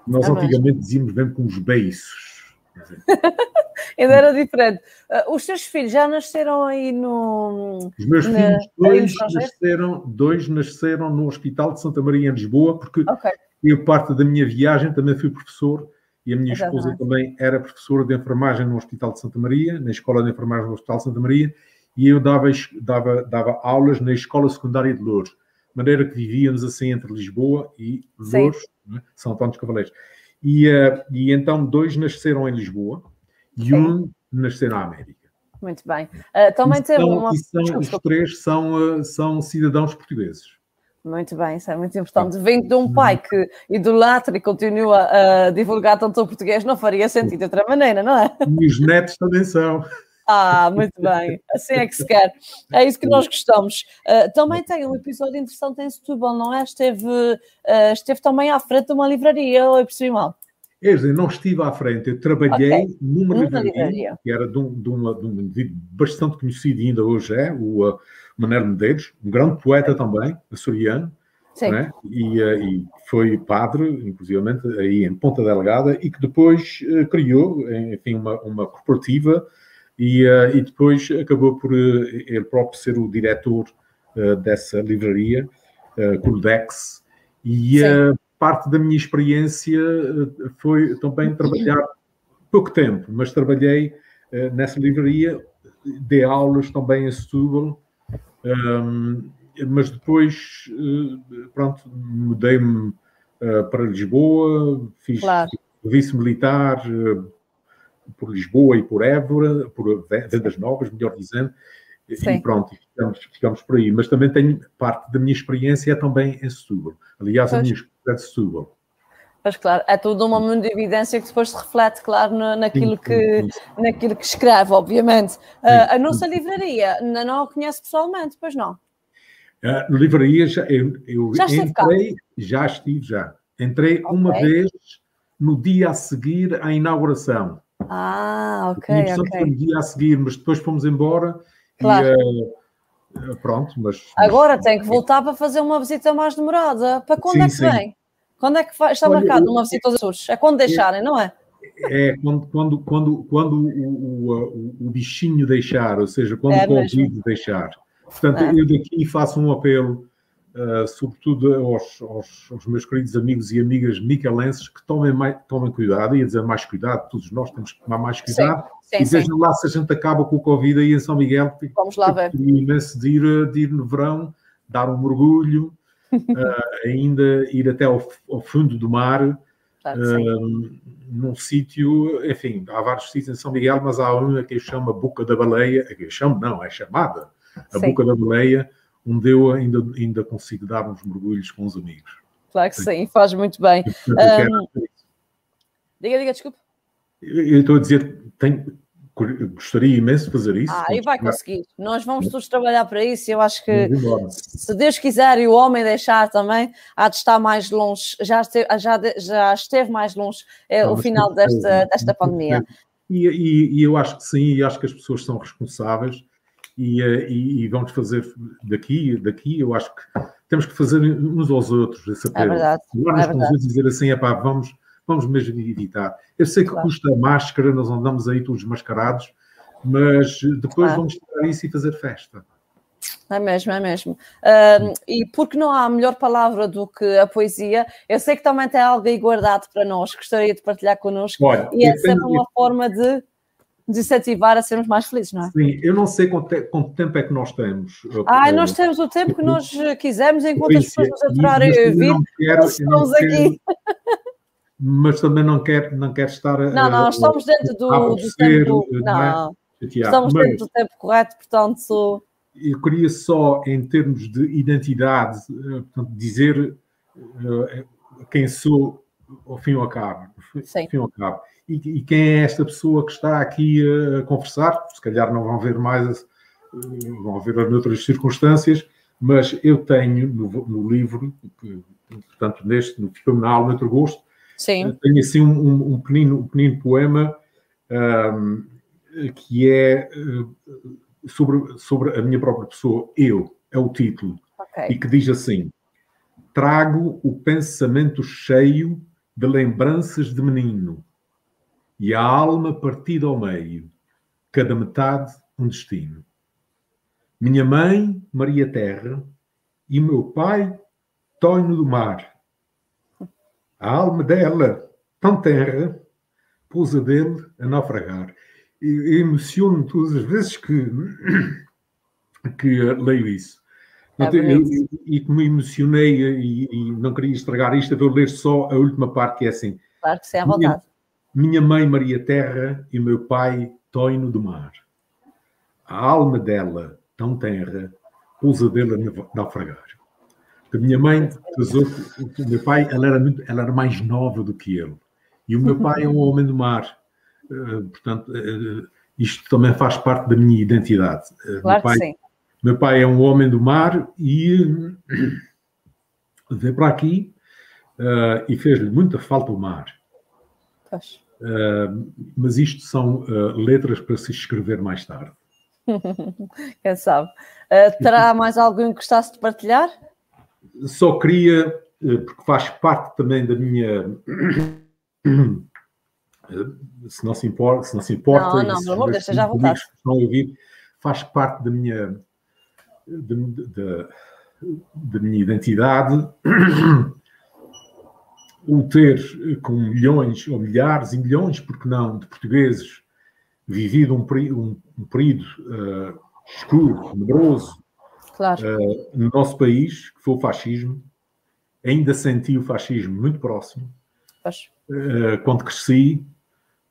Nós é antigamente dizíamos vem com os beiços. Ainda era diferente. Uh, os seus filhos já nasceram aí no. Os meus na, filhos, dois nasceram, dois nasceram no Hospital de Santa Maria, em Lisboa, porque okay. Eu, parte da minha viagem, também fui professor e a minha esposa também era professora de enfermagem no Hospital de Santa Maria, na Escola de Enfermagem do Hospital de Santa Maria, e eu dava, dava, dava aulas na Escola Secundária de Louros, de maneira que vivíamos assim entre Lisboa e Louros, né? São Antônio dos Cavaleiros. E, uh, e então dois nasceram em Lisboa e Sim. um nasceu na América. Muito bem. Uh, também teve uma... São, os três são, uh, são cidadãos portugueses. Muito bem, isso é muito importante. Vindo de um pai que idolatra e continua a divulgar tanto o português, não faria sentido de outra maneira, não é? E os netos também são. Ah, muito bem. Assim é que se quer. É isso que nós gostamos. Uh, também tem um episódio interessante em Setúbal, não é? Esteve, uh, esteve também à frente de uma livraria, ou eu percebi mal? Dizer, não estive à frente, eu trabalhei okay. numa, livraria, livraria, que era de um, de, uma, de um indivíduo bastante conhecido ainda hoje é, o uh, Manuel Medeiros, um grande poeta também, açoriano, né? e, uh, e, foi padre, inclusive aí em Ponta Delgada, e que depois uh, criou, enfim, uma, uma corporativa e, uh, e depois acabou por ele próprio ser o diretor dessa livraria, uh, e parte da minha experiência foi também trabalhar pouco tempo, mas trabalhei nessa livraria, dei aulas também em Setúbal, um, mas depois, eh, pronto, mudei-me uh, para Lisboa, fiz claro. serviço militar uh, por Lisboa e por Évora, por Vendas Novas, melhor dizendo, Sim. e pronto, ficamos, ficamos por aí. Mas também tenho parte da minha experiência é também em Setúbal. Aliás, pois. a minha experiência é de Setúbal. Pois claro, é tudo uma evidência que depois se reflete, claro, no, naquilo, sim, que, sim. naquilo que escreve, obviamente. Uh, a nossa livraria não a conhece pessoalmente, pois não? Uh, livraria, já, eu, eu já entrei, já estive, já. Entrei okay. uma vez no dia a seguir à inauguração. Ah, ok, ok. No dia a seguir, mas depois fomos embora claro. e... Uh, pronto, mas... Agora mas, tem que voltar para fazer uma visita mais demorada. Para quando sim, é que vem? Quando é que está Olha, marcado uma visita aos Açores? É quando deixarem, não é? É quando, quando, quando, quando o, o, o, bichinho deixar, ou seja, quando é o Covid deixar. Portanto, é. eu daqui faço um apelo, uh, sobretudo aos, aos, aos, meus queridos amigos e amigas micalenses, que tomem, mais, tomem cuidado, ia dizer mais cuidado, todos nós temos que tomar mais cuidado, sim, sim, e vejam lá se a gente acaba com o Covid aí em São Miguel, porque Vamos lá ver. imenso de ir, de ir no verão, dar um mergulho, uh, ainda ir até ao, ao fundo do mar, uh, num sítio, enfim, há vários sítios em São Miguel, mas há uma que chama Boca da Baleia, que eu chamo, não, é chamada a sim. Boca da Baleia, onde eu ainda, ainda consigo dar uns mergulhos com os amigos. Claro que sim, sim faz muito bem. Um, diga, diga, desculpe. Eu estou a dizer, tenho, gostaria imenso de fazer isso. Ah, e vai conseguir. Nós vamos todos trabalhar para isso. Eu acho que, se Deus quiser e o homem deixar também, há de estar mais longe. Já esteve, já, já esteve mais longe é, o final desta, desta pandemia. E, e, e, eu acho que sim, e acho que as pessoas são responsáveis e, eh, e, e vamos fazer daqui, daqui, eu acho que temos que fazer uns aos outros esse apelo. É verdade. Agora é nos dizer assim, é pá, vamos vamos mesmo evitar. Eu sei que claro. custa máscara, nós andamos aí todos mascarados, mas depois claro. vamos tirar isso e fazer festa. É mesmo, é mesmo. E porque não há melhor palavra do que a poesia, eu sei que também tem algo aí guardado para nós, gostaria de partilhar connosco. Olha, e é sempre uma forma de incentivar a sermos mais felizes, não é? Sim, eu não sei quanto, quanto tempo é que nós temos. Ah, nós temos o tempo que nós quisermos, enquanto as pessoas nos aturarem a nós estamos aqui. mas também não quer, não quer estar. Não, não, estamos dentro do, do tempo. Não, é? estamos mas, dentro do tempo correto, portanto. Eu queria só, em termos de identidade, eh, portanto, dizer uh, quem sou ao fim e ao cabo. Sim. Ao fim e, ao cabo. E, e, quem é esta pessoa que está aqui a conversar? Se calhar não vão ver mais, vão ver noutras circunstâncias, mas eu tenho no, no livro, portanto, neste, no Alma Outro Gosto, Sim. Tenho assim um, um, pequenino, um pequenino poema um, que é uh, sobre, sobre a minha própria pessoa, eu, é o título, okay. e que diz assim: Trago o pensamento cheio de lembranças de menino e a alma partida ao meio, cada metade um destino. Minha mãe, Maria Terra, e meu pai, Tonho do Mar a alma dela, tão terra, pousa dele a naufragar. E emociono todas as vezes que, que leio isso. É e que me emocionei e, e, não queria estragar isto, eu vou ler só a última parte, que é assim. Claro que sim, à vontade. Minha, minha mãe Maria Terra e meu pai Toino do Mar. A alma dela, tão terra, pousa dele a naufragar. A minha mãe casou com o meu pai, ela era, muito, ela era mais nova do que ele. E o meu pai é um homem do mar. Uh, portanto, uh, isto também faz parte da minha identidade. Uh, claro pai, que sim. Meu pai é um homem do mar e veio para aqui e fez-lhe muita falta o mar. mas isto são letras para se escrever mais tarde. Quem sabe? terá mais alguém que gostasse de partilhar? Só queria, eh, porque faz parte também da minha. Se não se importa, se não se importa. Não, não, pelo amor de Deus, esteja à vontade. Estão a ouvir, faz parte da minha. da, da minha identidade o ter com milhões ou milhares e milhões, porque não, de portugueses vivido um, um, um período uh, escuro, tenebroso, claro. uh, no nosso país, que foi o fascismo. Ainda senti o fascismo muito próximo uh, quando cresci,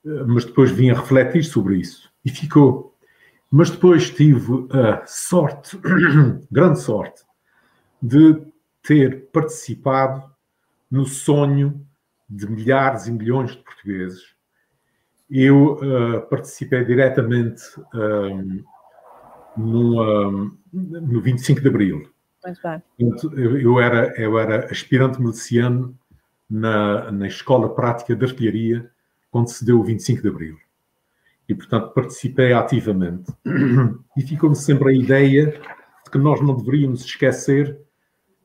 uh, mas depois vim a refletir sobre isso e ficou. Mas depois tive a sorte, grande sorte, de ter participado no sonho de milhares e milhões de portugueses. Eu uh, participei diretamente no, no 25 de Abril. Muito bem. Eu, era, eu era aspirante miliciano na, na Escola Prática de Artilharia quando se deu o 25 de Abril. E, portanto, participei ativamente. E ficou-me sempre a ideia de que nós não deveríamos esquecer,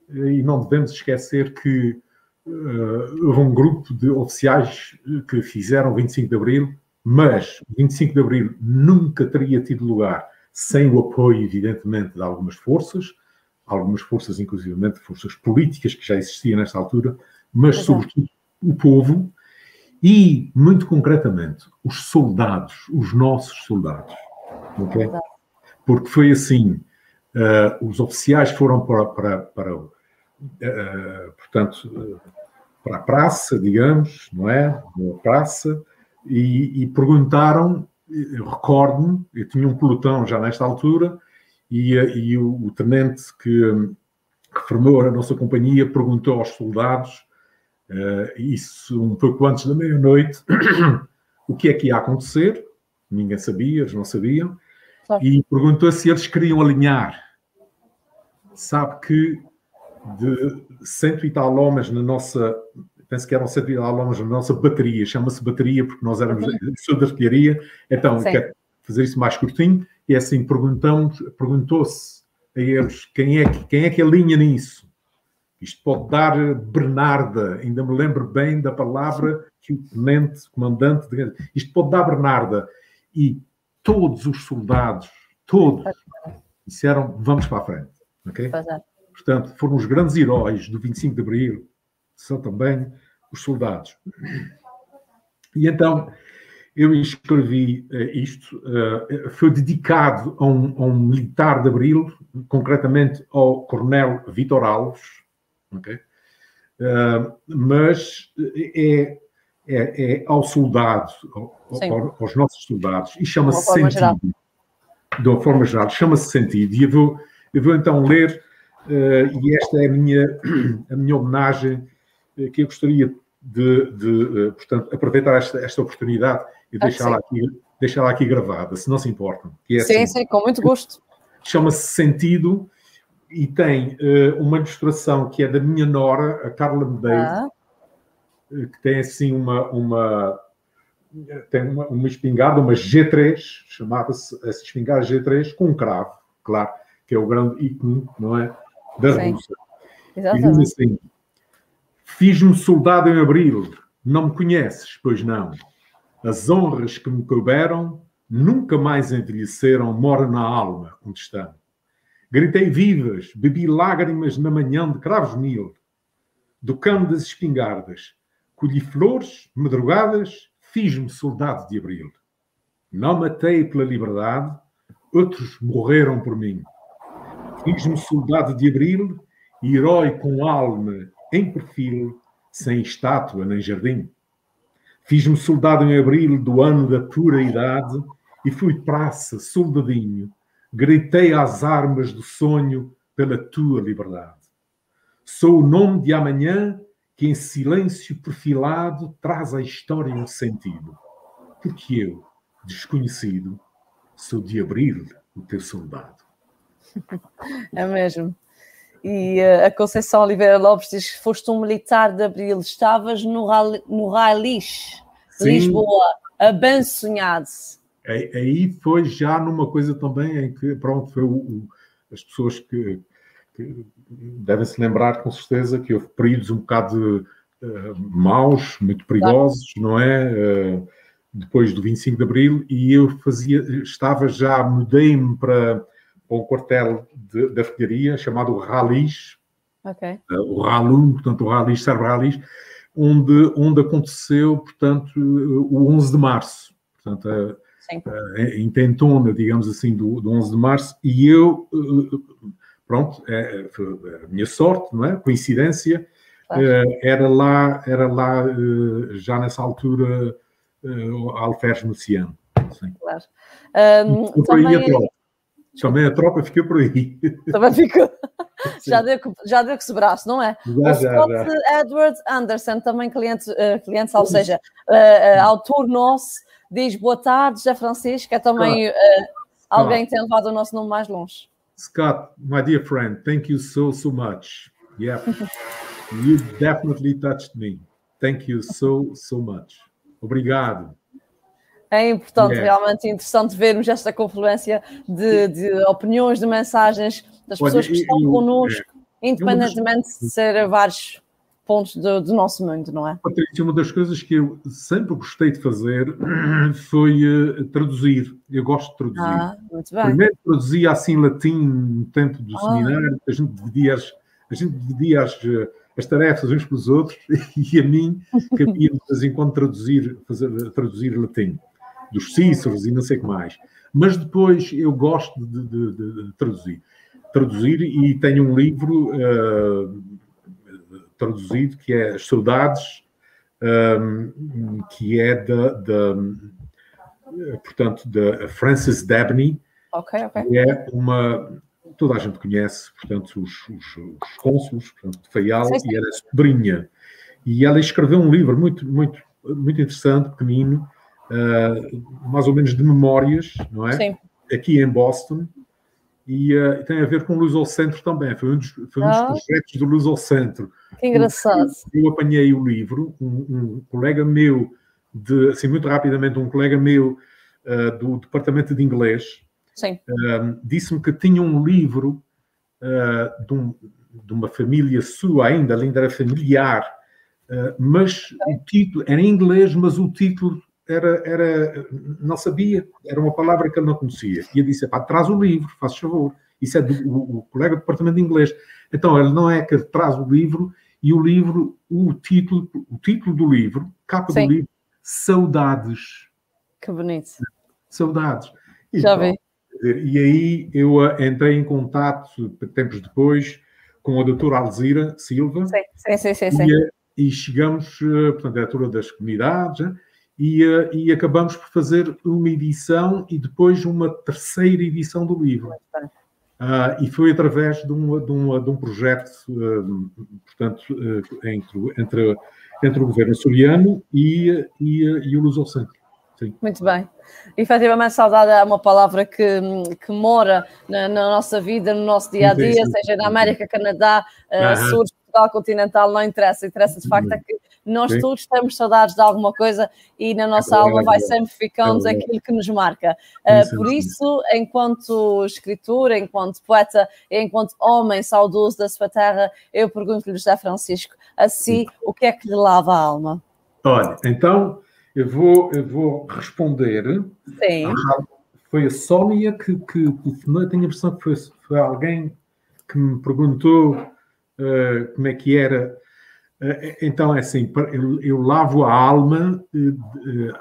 e não devemos esquecer, que uh, houve um grupo de oficiais que fizeram o 25 de Abril, mas o 25 de Abril nunca teria tido lugar sem o apoio, evidentemente, de algumas forças, algumas forças, inclusivamente forças políticas que já existiam nesta altura, mas, Exato. sobretudo, o povo e, muito concretamente, os soldados, os nossos soldados. Okay? Porque foi assim: uh, os oficiais foram para, para, para uh, portanto, para a praça, digamos, não é? Na praça, e, e perguntaram, recordo-me, eu tinha um pelotão já nesta altura, e, e o, o, tenente que, que, formou a nossa companhia perguntou aos soldados, uh, isso um pouco antes da meia-noite, o que é que ia acontecer, ninguém sabia, eles não sabiam, claro. e perguntou se eles queriam alinhar. Sabe que de cento e tal homens na nossa, penso que eram cento e tal homens na nossa bateria, chama-se bateria porque nós éramos uhum. da artilharia, então Sim. quero fazer isso mais curtinho, e assim perguntamos, perguntou-se a eles quem é, que, quem é que alinha nisso. Isto pode dar Bernarda, ainda me lembro bem da palavra que o tenente, comandante, de, isto pode dar Bernarda. E todos os soldados, todos, disseram vamos para a frente. Okay? Portanto, foram os grandes heróis do 25 de Abril, são também os soldados. E então, eu escrevi uh, isto, uh, foi dedicado a um, a um, militar de Abril, concretamente ao Coronel Vitor Alves, okay? uh, mas é, é, é, ao soldado, ao, aos nossos soldados, e chama-se Sentido. Geral. De uma forma geral, chama-se Sentido. E eu vou, eu vou então ler e esta é a minha, a minha homenagem que eu gostaria de, de uh, portanto, aproveitar esta, esta oportunidade e deixá-la aqui, deixá aqui gravada, se não se importam. É sim, assim, sim, com muito gosto. Chama-se Sentido e tem uma ilustração que é da minha nora, a Carla Medeiros, ah. que tem assim uma, uma tem uma, uma espingarda, uma G3, chamava-se essa espingarda G3, com um cravo, claro, que é o grande ícone, não é? da Sim. Rússia. Exatamente. E diz assim: Fiz-me soldado em abril, não me conheces, pois não. As honras que me couberam nunca mais envelheceram, moram na alma estão. Gritei vivas, bebi lágrimas na manhã de cravos mil, do cano das espingardas, colhi flores, madrugadas, fiz-me soldado de abril. Não matei pela liberdade, outros morreram por mim. Fiz-me soldado de abril, herói com alma em perfil, sem estátua nem jardim. Fiz-me soldado em abril do ano da pura idade e fui praça, soldadinho. Gritei às armas do sonho pela tua liberdade. Sou o nome de amanhã que em silêncio perfilado traz à história um sentido. Porque eu, desconhecido, sou de abril o teu soldado. É mesmo. E uh, a Conceição Oliveira Lopes diz que foste um militar de Abril, estavas no, no Ralis, Lisboa, abençonhado. Aí foi já numa coisa também em que, pronto, foi o, o, as pessoas que, que, devem se lembrar com certeza que houve períodos um bocado uh, maus, muito perigosos, não é? Uh, depois do 25 de Abril, e eu fazia, estava já, mudei-me para o quartel de, da artilharia chamado Ralis, okay. uh, o Ralum, portanto o Ralis serve Ralis, onde, onde aconteceu, portanto, o 11 de março, portanto, uh, em Tentona, digamos assim, do, do 11 de março, e eu, pronto, é, a minha sorte, não é? Coincidência, claro. era lá, era lá já nessa altura, uh, Alferes Luciano. Claro. Um, também... Também a tropa fica por aí. Também ficou. já deu, já deu que se braço, não é? Já, o Scott já, Edward Anderson, também cliente, uh, cliente ou seja, uh, uh, autor nosso, diz boa tarde, José Francisco, é também uh, alguém que tem levado o nosso nome mais longe. Scott, my dear friend, thank you so, so much. Yeah, you definitely touched me. Thank you so, so much. Obrigado. É importante, yeah. realmente interessante vermos esta confluência de, de, opiniões, de mensagens das pessoas que estão connosco, é, independentemente de ser vários pontos do, do nosso mundo, não é? Patrícia, uma das coisas que eu sempre gostei de fazer foi uh, traduzir. Eu gosto de traduzir. Ah, muito bem. Primeiro traduzia assim latim no tempo do ah. seminário, a gente dividia as, a gente dividia as, eh, as tarefas uns com os outros e a mim cabia de vez em quando traduzir, fazer, traduzir latim, dos Cíceros e não sei o que mais. Mas depois eu gosto de, de, de, de traduzir. Traduzir e tenho um livro uh, traduzido, que é As Saudades, um, que é da, da, portanto, da Frances Dabney, okay, okay. que é uma, toda a gente conhece, portanto, os, os, os cônsulos, portanto, de sim, sim. e era sobrinha. E ela escreveu um livro muito, muito, muito interessante, pequenino, uh, mais ou menos de memórias, não é? Sim. Aqui em Boston, e uh, tem a ver com Luz ao Centro também. Foi um dos, foi um dos ah. projetos do Luz ao Centro. Que engraçado. Eu, eu apanhei o livro, um, um, colega meu, de, assim, muito rapidamente, um colega meu uh, do Departamento de Inglês uh, disse-me que tinha um livro de, um, de, uma família sua ainda, ainda era familiar, mas o título era em inglês, mas o título era, era, não sabia, era uma palavra que ele não conhecia. E eu disse: pá, traz o livro, faz favor. Isso é do o, o, colega do departamento de inglês. Então, ele não é que traz o livro e o livro, o título, o título do livro, capa Sim. do livro, Saudades. Que bonito. Saudades. E, Já vi. E aí eu eh, entrei em contato, tempos depois, com a doutora Alzira Silva. Sim, sim, sim. sim, e, eh, e, chegamos, eh, portanto, a diretora das comunidades, e, uh, e, acabamos por fazer uma edição e depois uma terceira edição do livro. Uh, e foi através de um, de um, de um projeto, uh, portanto, entre, entre, entre o governo açoriano e, e, e o Lusocentro. Sim. Muito bem. Efetivamente, saudade é uma palavra que, que mora na, na nossa vida, no nosso dia a dia, seja na América, Canadá, uh, Sul, Portugal continental, não interessa. Interessa de facto é que nós Sim. todos temos saudades de alguma coisa e na nossa é alma vai sempre ficando é aquilo que nos marca. Uh, por isso, enquanto escritor, enquanto poeta, enquanto homem saudoso da sua terra, eu pergunto-lhe, José Francisco, assim, o que é que lhe lava a alma? Olha, então eu vou, eu vou responder. Sim. Ah, foi a Sónia que, que telefonou, tenho a impressão que foi, foi alguém que me perguntou uh, como é que era então, é assim, eu, lavo a alma, eh, eh,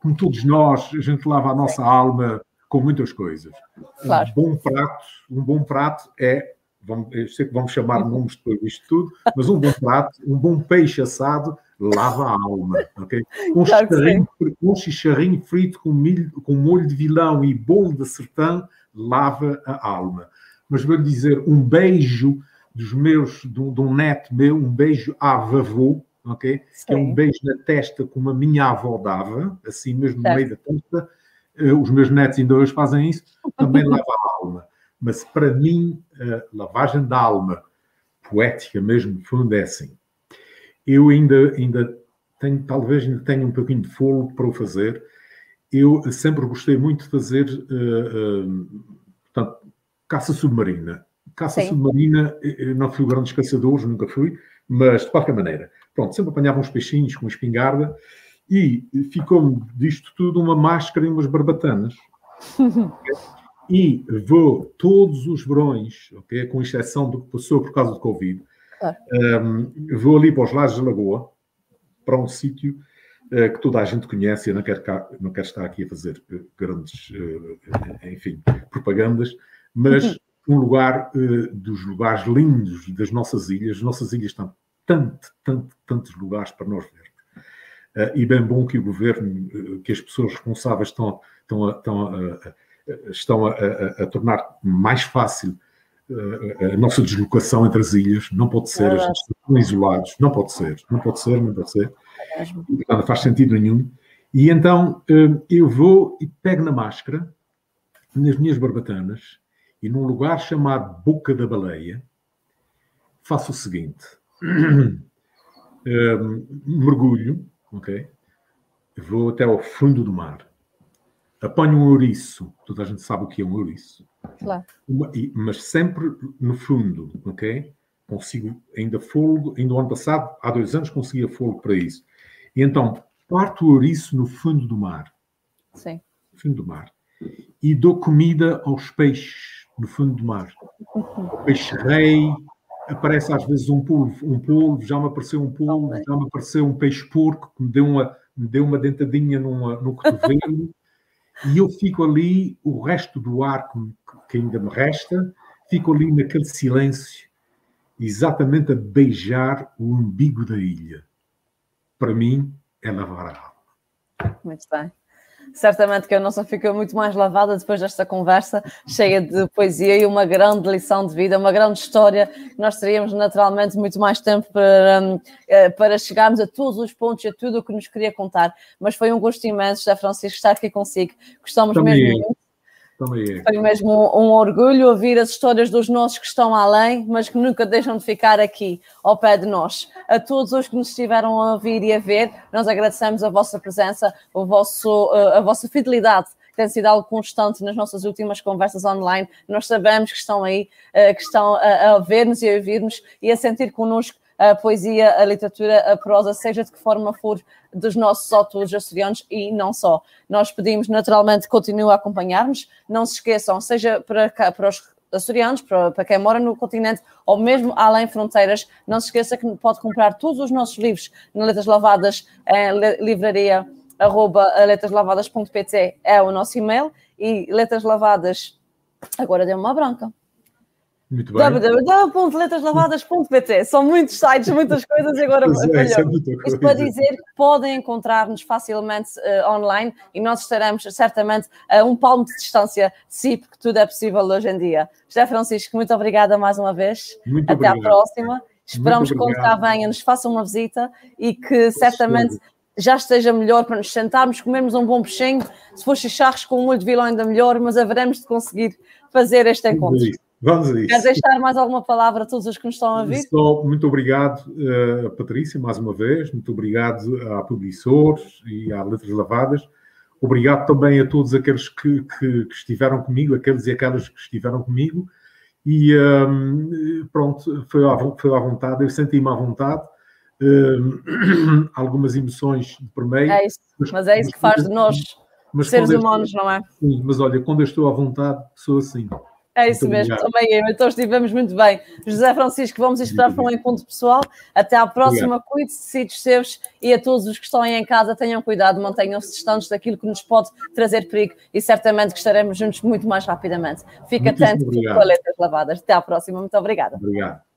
como todos nós, a gente lava a nossa alma com muitas coisas. Claro. Um bom prato, um bom prato é, vamos, eu sei que vamos chamar nomes depois disto tudo, mas um bom prato, um bom peixe assado lava a alma, ok? Um, claro chicharrinho, um chicharrinho frito com, milho, com molho de vilão e bolo de sertão lava a alma. Mas vou lhe dizer, um beijo dos meus, de um, neto meu, um beijo à vavô, ok? Sim. Que é um beijo na testa como a minha avó dava, assim mesmo certo. no meio da testa. Uh, os meus netos ainda hoje fazem isso, também lava a alma. Mas para mim, a lavagem da alma, poética mesmo, fundo, é assim. Eu ainda, ainda tenho, talvez ainda tenho um pouquinho de fogo para o fazer. Eu sempre gostei muito de fazer, uh, uh, portanto, caça submarina. Caça Sim. submarina, não fui grandes caçadores, nunca fui, mas de qualquer maneira, pronto, sempre apanhava uns peixinhos com espingarda e ficou-me disto tudo uma máscara e umas barbatanas. e vou todos os verões, okay, com exceção do que passou por causa do Covid, um, vou ali para os lados da Lagoa, para um sítio uh, que toda a gente conhece, eu não quero, cá, não quero estar aqui a fazer uh, grandes, uh, enfim, propagandas, mas um lugar uh, dos lugares lindos das nossas ilhas. As nossas ilhas estão tanto, tanto, tantos lugares para nós ver. Uh, e bem bom que o governo, uh, que as pessoas responsáveis estão, estão, a, estão, a, estão a, a, tornar mais fácil a nossa deslocação entre as ilhas. Não pode ser, as estão isolados. Não pode ser, não pode ser, não pode ser. Não faz sentido nenhum. E então eu vou e pego na máscara, nas minhas barbatanas, e num lugar chamado Boca da Baleia, faço o seguinte: um, mergulho, ok? Vou até ao fundo do mar, apanho um ouriço, toda a gente sabe o que é um ouriço, claro. Uma, mas sempre no fundo, ok? consigo ainda fôlego, ainda o ano passado, há dois anos, conseguia fôlego para isso. E então, parto o ouriço no fundo do mar. Sim. No fundo do mar. E dou comida aos peixes no fundo do mar. O peixe-rei, aparece às vezes um polvo, um polvo, já me apareceu um polvo, já me apareceu um peixe-porco que me deu uma, me deu uma dentadinha numa, no cotovelo. e eu fico ali, o resto do ar que, que ainda me resta, fico ali naquele silêncio, exatamente a beijar o umbigo da ilha. Para mim, é lavar a alma. Muito bem. Certamente que a nossa ficou muito mais lavada depois desta conversa, cheia de poesia e uma grande lição de vida, uma grande história. Nós teríamos naturalmente muito mais tempo para, hum, eh, para chegarmos a todos os pontos e a tudo o que nos queria contar. Mas foi um gosto imenso, José Francisco, estar aqui consigo. Gostamos Também. mesmo muito também Foi mesmo um, um, orgulho ouvir as histórias dos nossos que estão além, mas que nunca deixam de ficar aqui, ao pé de nós. A todos os que nos estiveram a ouvir e a ver, nós agradecemos a vossa presença, o vosso, eh, a vossa fidelidade que tem sido algo constante nas nossas últimas conversas online. Nós sabemos que estão aí, eh, que estão a, a ver-nos e a ouvir-nos e a sentir connosco a poesia, a literatura, a prosa, seja de que forma for, dos nossos autores açorianos e não só. Nós pedimos naturalmente que continuem a acompanhar-nos, não se esqueçam, seja para, cá, para os açorianos, para, para, quem mora no continente ou mesmo além fronteiras, não se esqueça que pode comprar todos os nossos livros na Letras Lavadas em livraria arroba letraslavadas.pt é o nosso e-mail. E letras lavadas agora deu uma branca muito bem. www.letraslavadas.pt São muitos sites, muitas coisas e agora é, Isto para dizer que podem encontrar-nos facilmente uh, online e nós estaremos certamente a um palmo de distância de si, porque tudo é possível hoje em dia. José Francisco, muito obrigada mais uma vez. Muito Até obrigado. à próxima. Esperamos que quando cá venha nos faça uma visita e que certamente já esteja melhor para nos sentarmos, comermos um bom peixinho. Se for chicharros com um molho de vilão ainda melhor, mas haveremos de conseguir fazer este encontro. Vamos a isso. Quer deixar mais alguma palavra a todos os que nos estão a ouvir? Só, muito obrigado, uh, Patrícia, mais uma vez. Muito obrigado à Publissores e à Letras Lavadas. Obrigado também a todos aqueles que, que, que estiveram comigo, aqueles e aquelas que estiveram comigo. E um, ehm, pronto, foi à, foi à vontade, eu senti-me à vontade. Um, ehm, algumas emoções de primeiro. É isso, mas, mas é isso que faz de nós seres humanos, estou, não é? Sim, mas olha, quando eu estou à vontade, sou assim. É isso muito mesmo, obrigado. também eu. Então estivemos muito bem. José Francisco, vamos esperar para um encontro pessoal. Até à próxima. Cuide-se, sítios seus e a todos os que estão aí em casa, tenham cuidado, mantenham-se distantes daquilo que nos pode trazer perigo e certamente que estaremos juntos muito mais rapidamente. Fique atento com letras lavadas. Até à próxima. Muito obrigada. Obrigado.